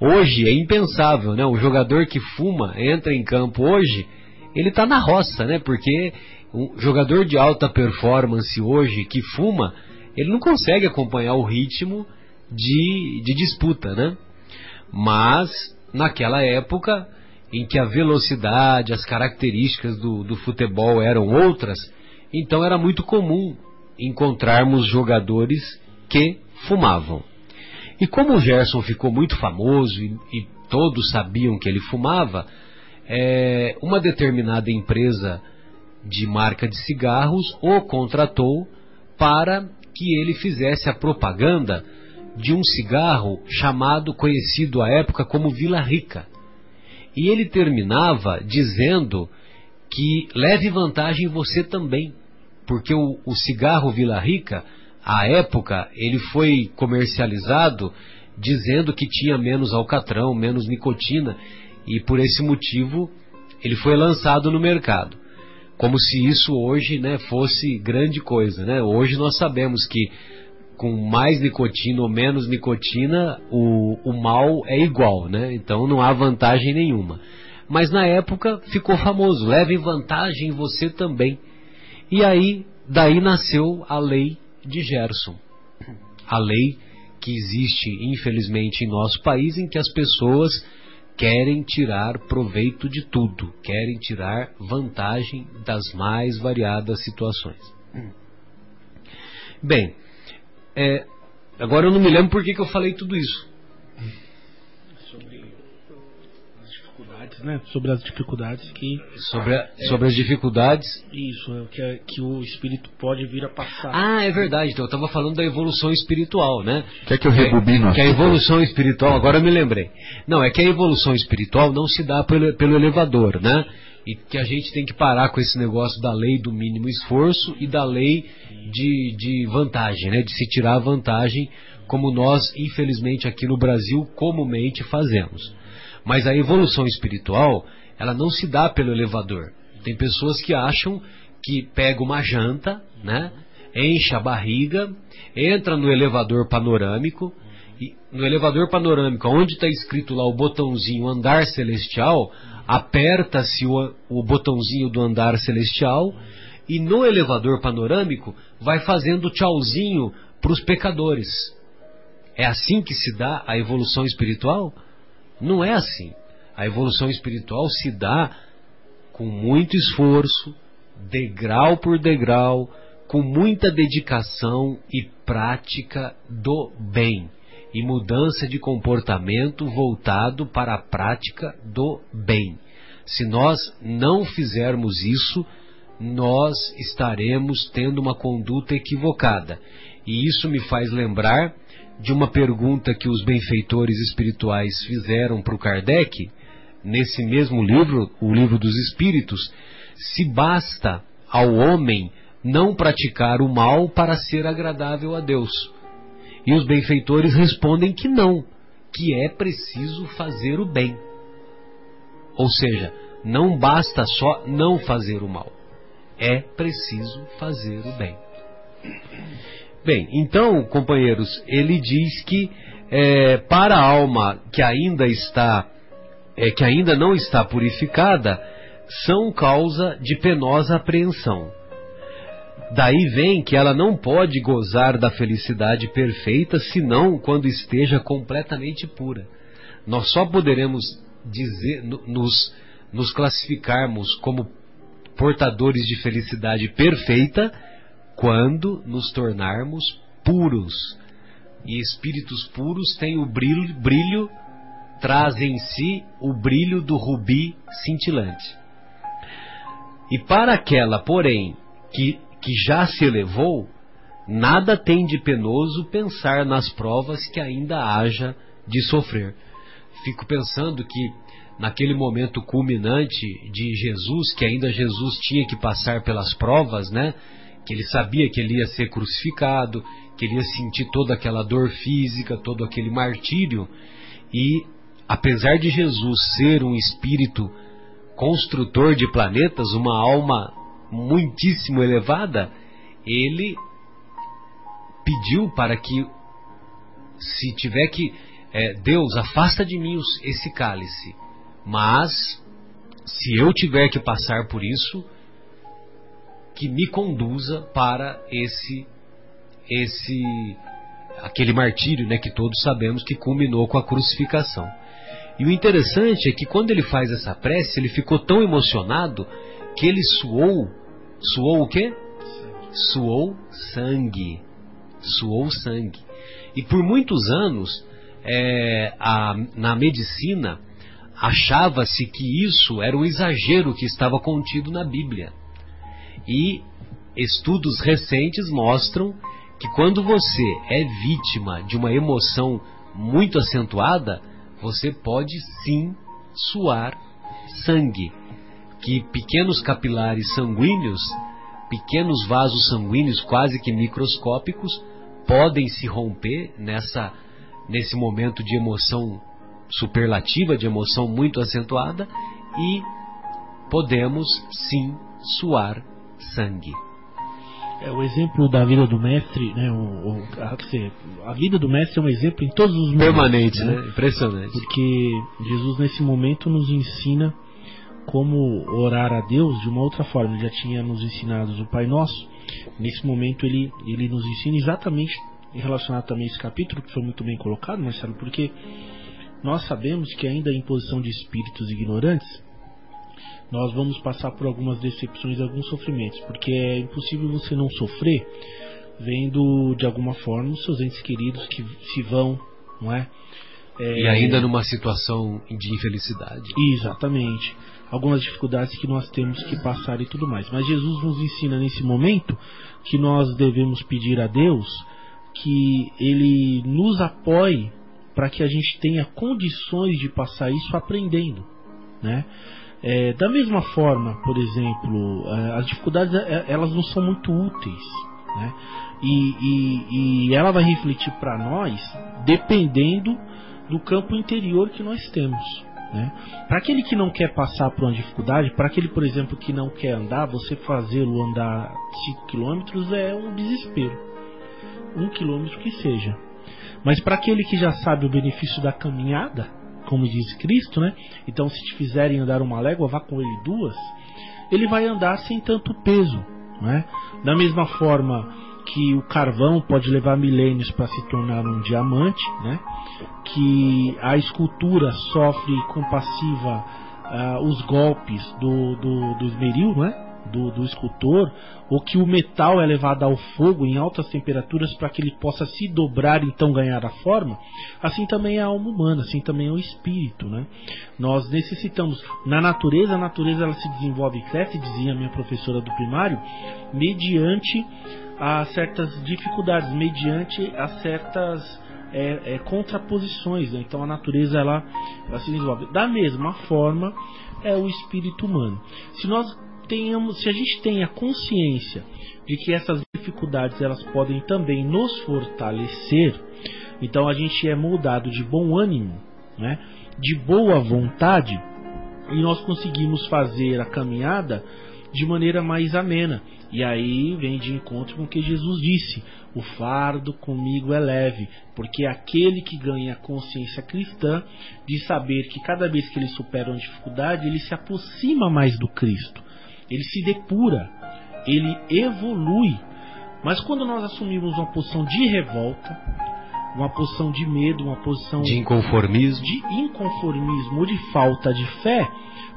Hoje é impensável, né? O jogador que fuma entra em campo hoje, ele está na roça, né? Porque um jogador de alta performance hoje que fuma, ele não consegue acompanhar o ritmo de, de disputa, né? Mas, naquela época, em que a velocidade, as características do, do futebol eram outras, então era muito comum encontrarmos jogadores que fumavam. E como o Gerson ficou muito famoso e, e todos sabiam que ele fumava, é, uma determinada empresa de marca de cigarros o contratou para que ele fizesse a propaganda de um cigarro chamado, conhecido à época como Vila Rica. E ele terminava dizendo que leve vantagem você também, porque o, o cigarro Vila Rica, à época, ele foi comercializado dizendo que tinha menos alcatrão, menos nicotina, e por esse motivo ele foi lançado no mercado. Como se isso hoje né, fosse grande coisa. Né? Hoje nós sabemos que com mais nicotina ou menos nicotina, o, o mal é igual, né? Então não há vantagem nenhuma. Mas na época ficou famoso, leve vantagem você também. E aí, daí nasceu a lei de Gerson. A lei que existe, infelizmente, em nosso país, em que as pessoas querem tirar proveito de tudo, querem tirar vantagem das mais variadas situações. Bem, é, agora eu não me lembro por que, que eu falei tudo isso. Sobre as dificuldades, né? Sobre as dificuldades que. Sobre, a- sobre as dificuldades. Isso, é o que, é- que o espírito pode vir a passar. Ah, é verdade. Então eu estava falando da evolução espiritual, né? Quer que eu rebobino a Que a evolução espiritual, agora eu me lembrei. Não, é que a evolução espiritual não se dá pelo, pelo elevador, né? E que a gente tem que parar com esse negócio da lei do mínimo esforço e da lei de, de vantagem, né? De se tirar vantagem, como nós, infelizmente, aqui no Brasil, comumente fazemos. Mas a evolução espiritual, ela não se dá pelo elevador. Tem pessoas que acham que pega uma janta, né? Enche a barriga, entra no elevador panorâmico, e no elevador panorâmico, onde está escrito lá o botãozinho andar celestial, aperta-se o, o botãozinho do andar celestial e no elevador panorâmico vai fazendo tchauzinho para os pecadores. É assim que se dá a evolução espiritual? Não é assim. A evolução espiritual se dá com muito esforço, degrau por degrau, com muita dedicação e prática do bem e mudança de comportamento voltado para a prática do bem. Se nós não fizermos isso, nós estaremos tendo uma conduta equivocada. E isso me faz lembrar de uma pergunta que os benfeitores espirituais fizeram para o Kardec, nesse mesmo livro, o Livro dos Espíritos, se basta ao homem não praticar o mal para ser agradável a Deus. E os benfeitores respondem que não, que é preciso fazer o bem. Ou seja, não basta só não fazer o mal, é preciso fazer o bem. Bem, então, companheiros, ele diz que é, para a alma que ainda está, é, que ainda não está purificada, são causa de penosa apreensão. Daí vem que ela não pode gozar da felicidade perfeita senão quando esteja completamente pura. Nós só poderemos dizer, no- nos, nos classificarmos como portadores de felicidade perfeita quando nos tornarmos puros. E espíritos puros têm o brilho, brilho trazem em si o brilho do rubi cintilante. E para aquela, porém, que, que já se elevou, nada tem de penoso pensar nas provas que ainda haja de sofrer. Fico pensando que naquele momento culminante de Jesus, que ainda Jesus tinha que passar pelas provas, né? Que ele sabia que ele ia ser crucificado, que ele ia sentir toda aquela dor física, todo aquele martírio, e apesar de Jesus ser um espírito construtor de planetas, uma alma muitíssimo elevada, ele pediu para que, se tiver que, é, Deus, afasta de mim esse cálice, mas se eu tiver que passar por isso, que me conduza para esse esse aquele martírio, né, que todos sabemos que culminou com a crucificação. E o interessante é que quando ele faz essa prece, ele ficou tão emocionado que ele suou, suou o quê? Suou sangue, suou sangue. E por muitos anos, é, a- na medicina, achava-se que isso era um exagero que estava contido na Bíblia. E estudos recentes mostram que quando você é vítima de uma emoção muito acentuada, você pode sim suar sangue. Que pequenos capilares sanguíneos, pequenos vasos sanguíneos quase que microscópicos, podem se romper nessa, nesse momento de emoção superlativa, de emoção muito acentuada, e podemos sim suar sangue. É, o exemplo da vida do mestre, né? O, o- a, a vida do mestre é um exemplo em todos os momentos. Permanente, né? Impressionante. Porque Jesus nesse momento nos ensina como orar a Deus de uma outra forma. Ele já tinha nos ensinado o Pai Nosso. Nesse momento ele, ele nos ensina exatamente relacionado também a esse capítulo que foi muito bem colocado, Marcelo, porque nós sabemos que ainda em posição de espíritos ignorantes nós vamos passar por algumas decepções e alguns sofrimentos, porque é impossível você não sofrer vendo de alguma forma os seus entes queridos que se vão, não é? É, E ainda numa situação de infelicidade. Exatamente. Algumas dificuldades que nós temos que passar e tudo mais. Mas Jesus nos ensina nesse momento que nós devemos pedir a Deus que Ele nos apoie para que a gente tenha condições de passar isso aprendendo, né? É, da mesma forma, por exemplo, eh, as dificuldades eh, elas não são muito úteis, né? E, e- e ela vai refletir para nós dependendo do campo interior que nós temos. Né? Para aquele que não quer passar por uma dificuldade, para aquele, por exemplo, que não quer andar, você fazê-lo andar 5 km é um desespero. Um quilômetro que seja. Mas para aquele que já sabe o benefício da caminhada, como diz Cristo, né? Então, se te fizerem andar uma légua, vá com ele duas. Ele vai andar sem tanto peso, né? Da mesma forma que o carvão pode levar milênios para se tornar um diamante, né? Que a escultura sofre compassiva ah, os golpes do, do, do esmeril, né? Do, do escultor, ou que o metal é levado ao fogo em altas temperaturas para que ele possa se dobrar e então ganhar a forma, assim também é a alma humana, assim também é o espírito, né? Nós necessitamos, na natureza, a natureza ela se desenvolve e cresce, dizia minha professora do primário, mediante a certas dificuldades, mediante a certas é, é, contraposições. né? Então a natureza ela, ela se desenvolve. Da mesma forma é o espírito humano. Se nós tenhamos, se a gente tem a consciência de que essas dificuldades elas podem também nos fortalecer, então a gente é moldado de bom ânimo, né? de boa vontade e nós conseguimos fazer a caminhada de maneira mais amena. E aí vem de encontro com o que Jesus disse: o fardo comigo é leve, porque aquele que ganha a consciência cristã de saber que cada vez que ele supera uma dificuldade, ele se aproxima mais do Cristo, ele se depura, ele evolui. Mas quando nós assumimos uma posição de revolta, uma posição de medo, uma posição De inconformismo. de inconformismo ou de falta de fé,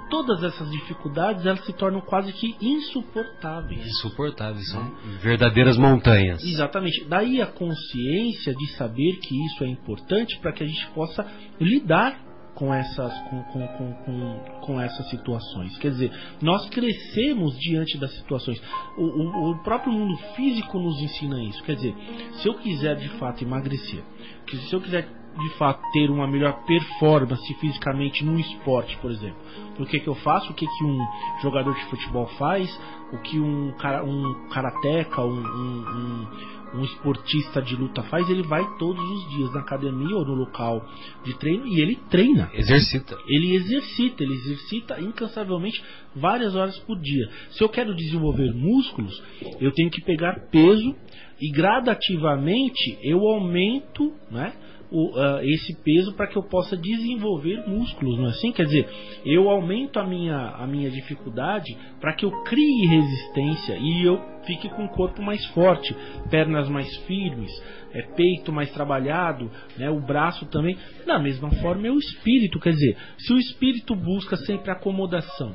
todas essas dificuldades elas se tornam quase que insuportáveis. Insuportáveis, são verdadeiras montanhas. Exatamente. Daí a consciência de saber que isso é importante para que a gente possa lidar com essas, com, com, com, com, com essas situações. Quer dizer, nós crescemos diante das situações. O, o, o próprio mundo físico nos ensina isso. Quer dizer, se eu quiser de fato emagrecer, que se eu quiser de fato ter uma melhor performance fisicamente num esporte, por exemplo, o que, que eu faço, o que, que um jogador de futebol faz, o que um, cara, um karateca, um, um, um, um esportista de luta faz, ele vai todos os dias na academia ou no local de treino e ele treina. Exercita. Ele exercita, ele exercita incansavelmente várias horas por dia. Se eu quero desenvolver músculos, eu tenho que pegar peso e gradativamente eu aumento, né? o, ah, esse peso para que eu possa desenvolver músculos, não é assim? Quer dizer, eu aumento a minha, a minha dificuldade para que eu crie resistência e eu fique com o corpo mais forte, pernas mais firmes, é, peito mais trabalhado, né, o braço também. Da mesma forma é o espírito, quer dizer, se o espírito busca sempre acomodação,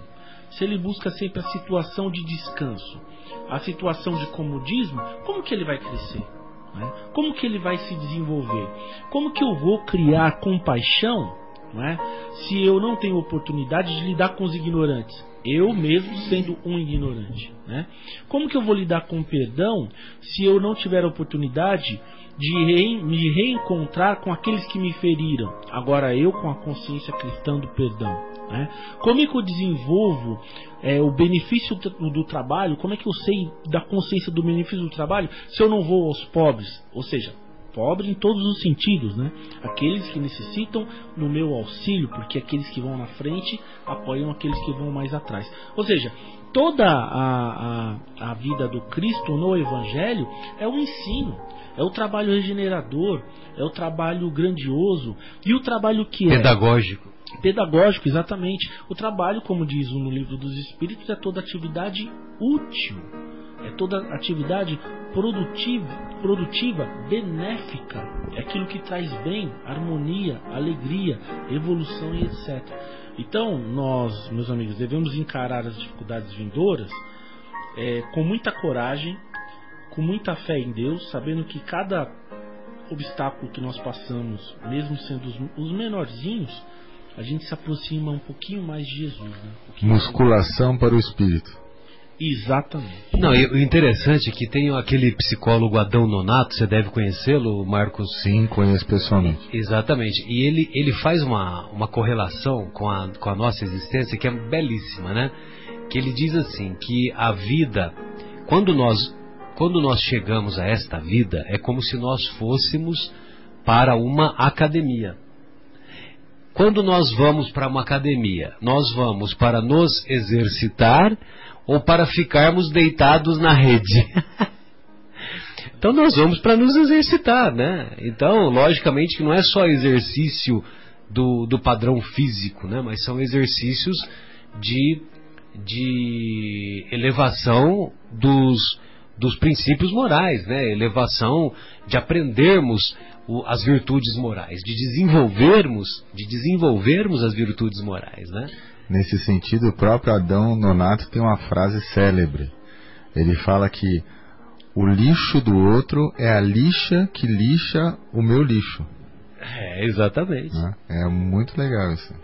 se ele busca sempre a situação de descanso, a situação de comodismo, como que ele vai crescer? né? Como que ele vai se desenvolver? Como que eu vou criar compaixão não é? se eu não tenho oportunidade de lidar com os ignorantes? Eu mesmo sendo um ignorante. Né? Como que eu vou lidar com perdão se eu não tiver a oportunidade de me reencontrar com aqueles que me feriram? Agora eu com a consciência cristã do perdão. Né? Como é que eu desenvolvo é, o benefício do trabalho? Como é que eu sei da consciência do benefício do trabalho se eu não vou aos pobres? Ou seja, pobre em todos os sentidos, né? Aqueles que necessitam no meu auxílio, porque aqueles que vão na frente apoiam aqueles que vão mais atrás. Ou seja, toda a, a, a vida do Cristo no Evangelho é um ensino, é o trabalho regenerador, é o trabalho grandioso e o trabalho que é Pedagógico. pedagógico, exatamente. O trabalho, como diz no livro dos Espíritos, é toda atividade útil, é toda atividade produtiva, produtiva, benéfica, é aquilo que traz bem, harmonia, alegria, evolução e etc. Então, nós, meus amigos, devemos encarar as dificuldades vindouras é, com muita coragem, com muita fé em Deus, sabendo que cada obstáculo que nós passamos, mesmo sendo os, os menorzinhos, a gente se aproxima um pouquinho mais de Jesus. Né? Pouquinho mais- Musculação para o espírito. Exatamente. Não, e o interessante é que tem aquele psicólogo Adão Nonato, você deve conhecê-lo, Marcos. Sim, conheço pessoalmente. Exatamente. E ele, ele faz uma, uma correlação com a, com a nossa existência que é belíssima, né? Que ele diz assim, que a vida, quando nós, quando nós chegamos a esta vida, é como se nós fôssemos para uma academia. Quando nós vamos para uma academia, nós vamos para nos exercitar ou para ficarmos deitados na rede? Então nós vamos para nos exercitar, né? Então, logicamente que não é só exercício do, do padrão físico, né? Mas são exercícios de, de elevação dos, dos princípios morais, né? Elevação de aprendermos o- as virtudes morais, de desenvolvermos, de desenvolvermos as virtudes morais, né? Nesse sentido, o próprio Adão Nonato tem uma frase célebre. Ele fala que o lixo do outro é a lixa que lixa o meu lixo. É, exatamente. né? É muito legal isso.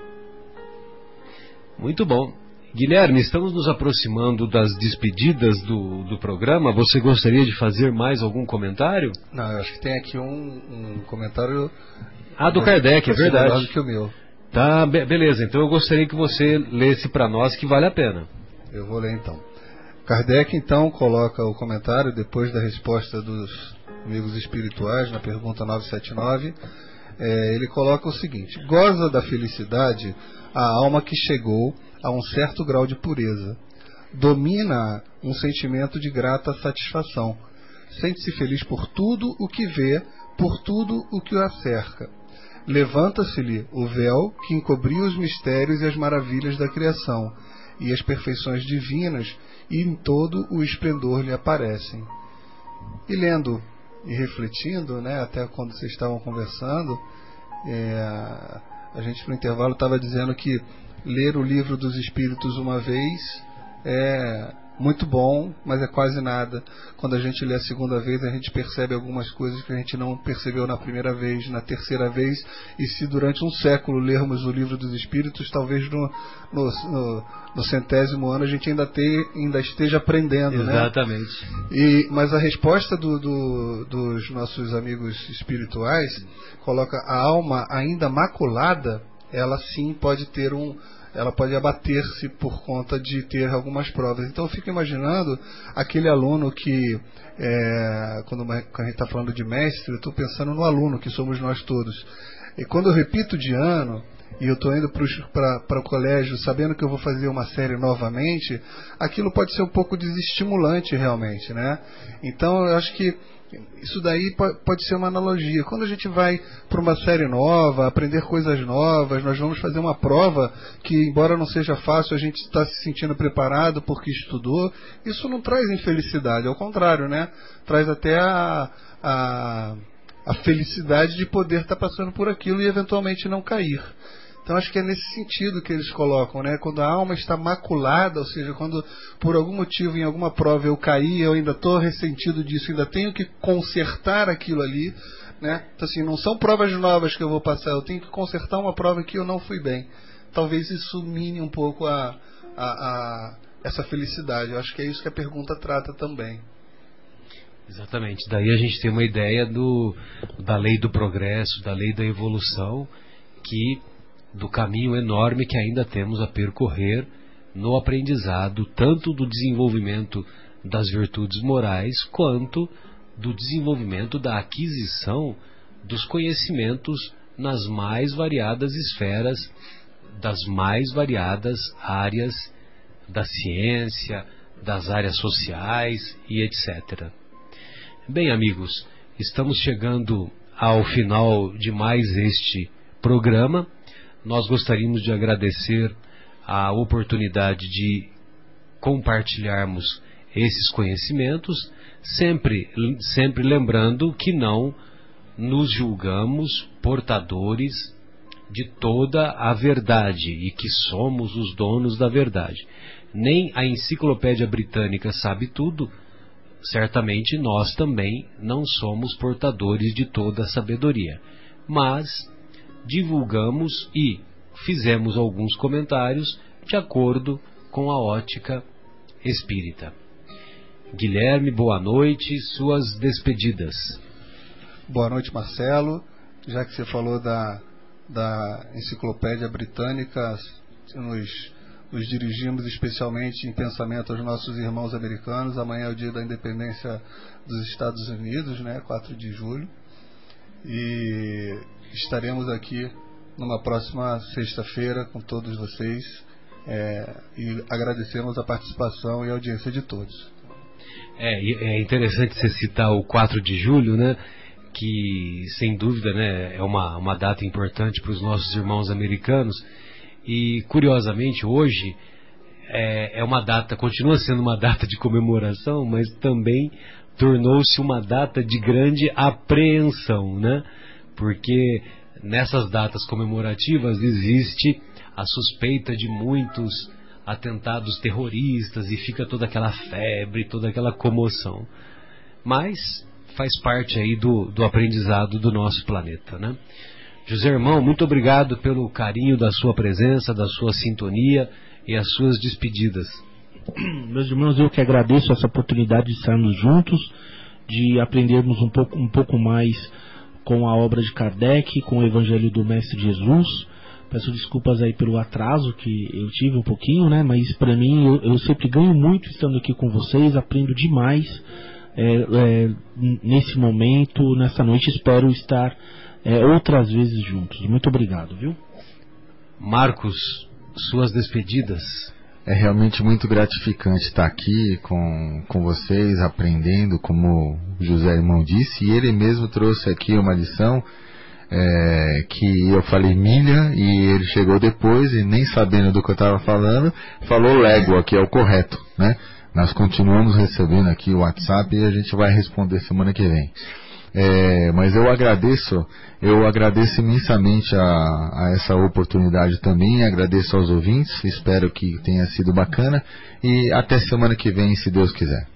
Muito bom. Guilherme, estamos nos aproximando das despedidas do, do programa. Você gostaria de fazer mais algum comentário? Não, eu acho que tem aqui um, um comentário. Ah, do Kardec, é verdade. do que o meu. Tá, be- beleza. Então eu gostaria que você lesse para nós que vale a pena. Eu vou ler então. Kardec então coloca o comentário depois da resposta dos amigos espirituais na pergunta 979. É, ele coloca o seguinte: goza da felicidade a alma que chegou a um certo grau de pureza. Domina um sentimento de grata satisfação. Sente-se feliz por tudo o que vê, por tudo o que o acerca. Levanta-se-lhe o véu que encobria os mistérios e as maravilhas da criação, e as perfeições divinas, e em todo o esplendor lhe aparecem. E lendo e refletindo, né, até quando vocês estavam conversando, é, a gente no intervalo estava dizendo que ler o livro dos Espíritos uma vez é muito bom, mas é quase nada. Quando a gente lê a segunda vez, a gente percebe algumas coisas que a gente não percebeu na primeira vez, na terceira vez, e se durante um século lermos o livro dos Espíritos, talvez no, no, no, no centésimo ano a gente ainda, te, ainda esteja aprendendo, né? Exatamente. E, mas a resposta do- do- dos nossos amigos espirituais coloca a alma ainda maculada, ela sim pode ter um, ela pode abater-se por conta de ter algumas provas. Então eu fico imaginando aquele aluno que, é, quando a gente está falando de mestre, eu estou pensando no aluno que somos nós todos. E quando eu repito de ano, e eu estou indo para o colégio sabendo que eu vou fazer uma série novamente, aquilo pode ser um pouco desestimulante realmente, né? Então eu acho que Isso daí po- pode ser uma analogia. Quando a gente vai para uma série nova, aprender coisas novas, nós vamos fazer uma prova que, embora não seja fácil, a gente está se sentindo preparado porque estudou. Isso não traz infelicidade, ao contrário, né? Traz até a, a, a felicidade de poder estar passando por aquilo e eventualmente não cair. Então acho que é nesse sentido que eles colocam, né? Quando a alma está maculada, ou seja, quando por algum motivo em alguma prova eu caí, eu ainda estou ressentido disso, ainda tenho que consertar aquilo ali, né? Então assim, não são provas novas que eu vou passar, eu tenho que consertar uma prova que eu não fui bem. Talvez isso mine um pouco a, a, a essa felicidade. Eu acho que é isso que a pergunta trata também. Exatamente. Daí a gente tem uma ideia do, da lei do progresso, da lei da evolução, que do caminho enorme que ainda temos a percorrer no aprendizado, tanto do desenvolvimento das virtudes morais, quanto do desenvolvimento da aquisição dos conhecimentos nas mais variadas esferas, das mais variadas áreas da ciência, das áreas sociais e etc. Bem, amigos, estamos chegando ao final de mais este programa. Nós gostaríamos de agradecer a oportunidade de compartilharmos esses conhecimentos, sempre, sempre lembrando que não nos julgamos portadores de toda a verdade e que somos os donos da verdade. Nem a enciclopédia britânica sabe tudo, certamente nós também não somos portadores de toda a sabedoria, mas divulgamos e fizemos alguns comentários de acordo com a ótica espírita. Guilherme, boa noite, suas despedidas. Boa noite, Marcelo. Já que você falou da, da enciclopédia britânica, nos, nos dirigimos especialmente em pensamento aos nossos irmãos americanos. Amanhã é o dia da independência dos Estados Unidos, né, 4 de julho. E estaremos aqui numa próxima sexta-feira com todos vocês. é, e agradecemos a participação e a audiência de todos. É, é interessante você citar o 4 de julho, né? Que sem dúvida né, é uma, uma data importante para os nossos irmãos americanos. E curiosamente hoje é, é uma data, continua sendo uma data de comemoração, mas também tornou-se uma data de grande apreensão, né? Porque nessas datas comemorativas existe a suspeita de muitos atentados terroristas e fica toda aquela febre, toda aquela comoção. Mas faz parte aí do, do aprendizado do nosso planeta, né? José Irmão, muito obrigado pelo carinho da sua presença, da sua sintonia e as suas despedidas. Meus irmãos, eu que agradeço essa oportunidade de estarmos juntos, de aprendermos um pouco, um pouco mais com a obra de Kardec, com o Evangelho do Mestre Jesus. Peço desculpas aí pelo atraso que eu tive um pouquinho, né? Mas para mim eu, eu, sempre ganho muito estando aqui com vocês, aprendo demais é, é, nesse momento, nessa noite. Espero estar é, outras vezes juntos. Muito obrigado, viu? Marcos, suas despedidas. É realmente muito gratificante estar aqui com, com vocês, aprendendo, como o José Irmão disse, e ele mesmo trouxe aqui uma lição é, que eu falei milha e ele chegou depois e nem sabendo do que eu estava falando, falou légua, que é o correto, né? Nós continuamos recebendo aqui o WhatsApp e a gente vai responder semana que vem. É, mas eu agradeço, eu agradeço imensamente a, a, essa oportunidade também, agradeço aos ouvintes, espero que tenha sido bacana e até semana que vem, se Deus quiser.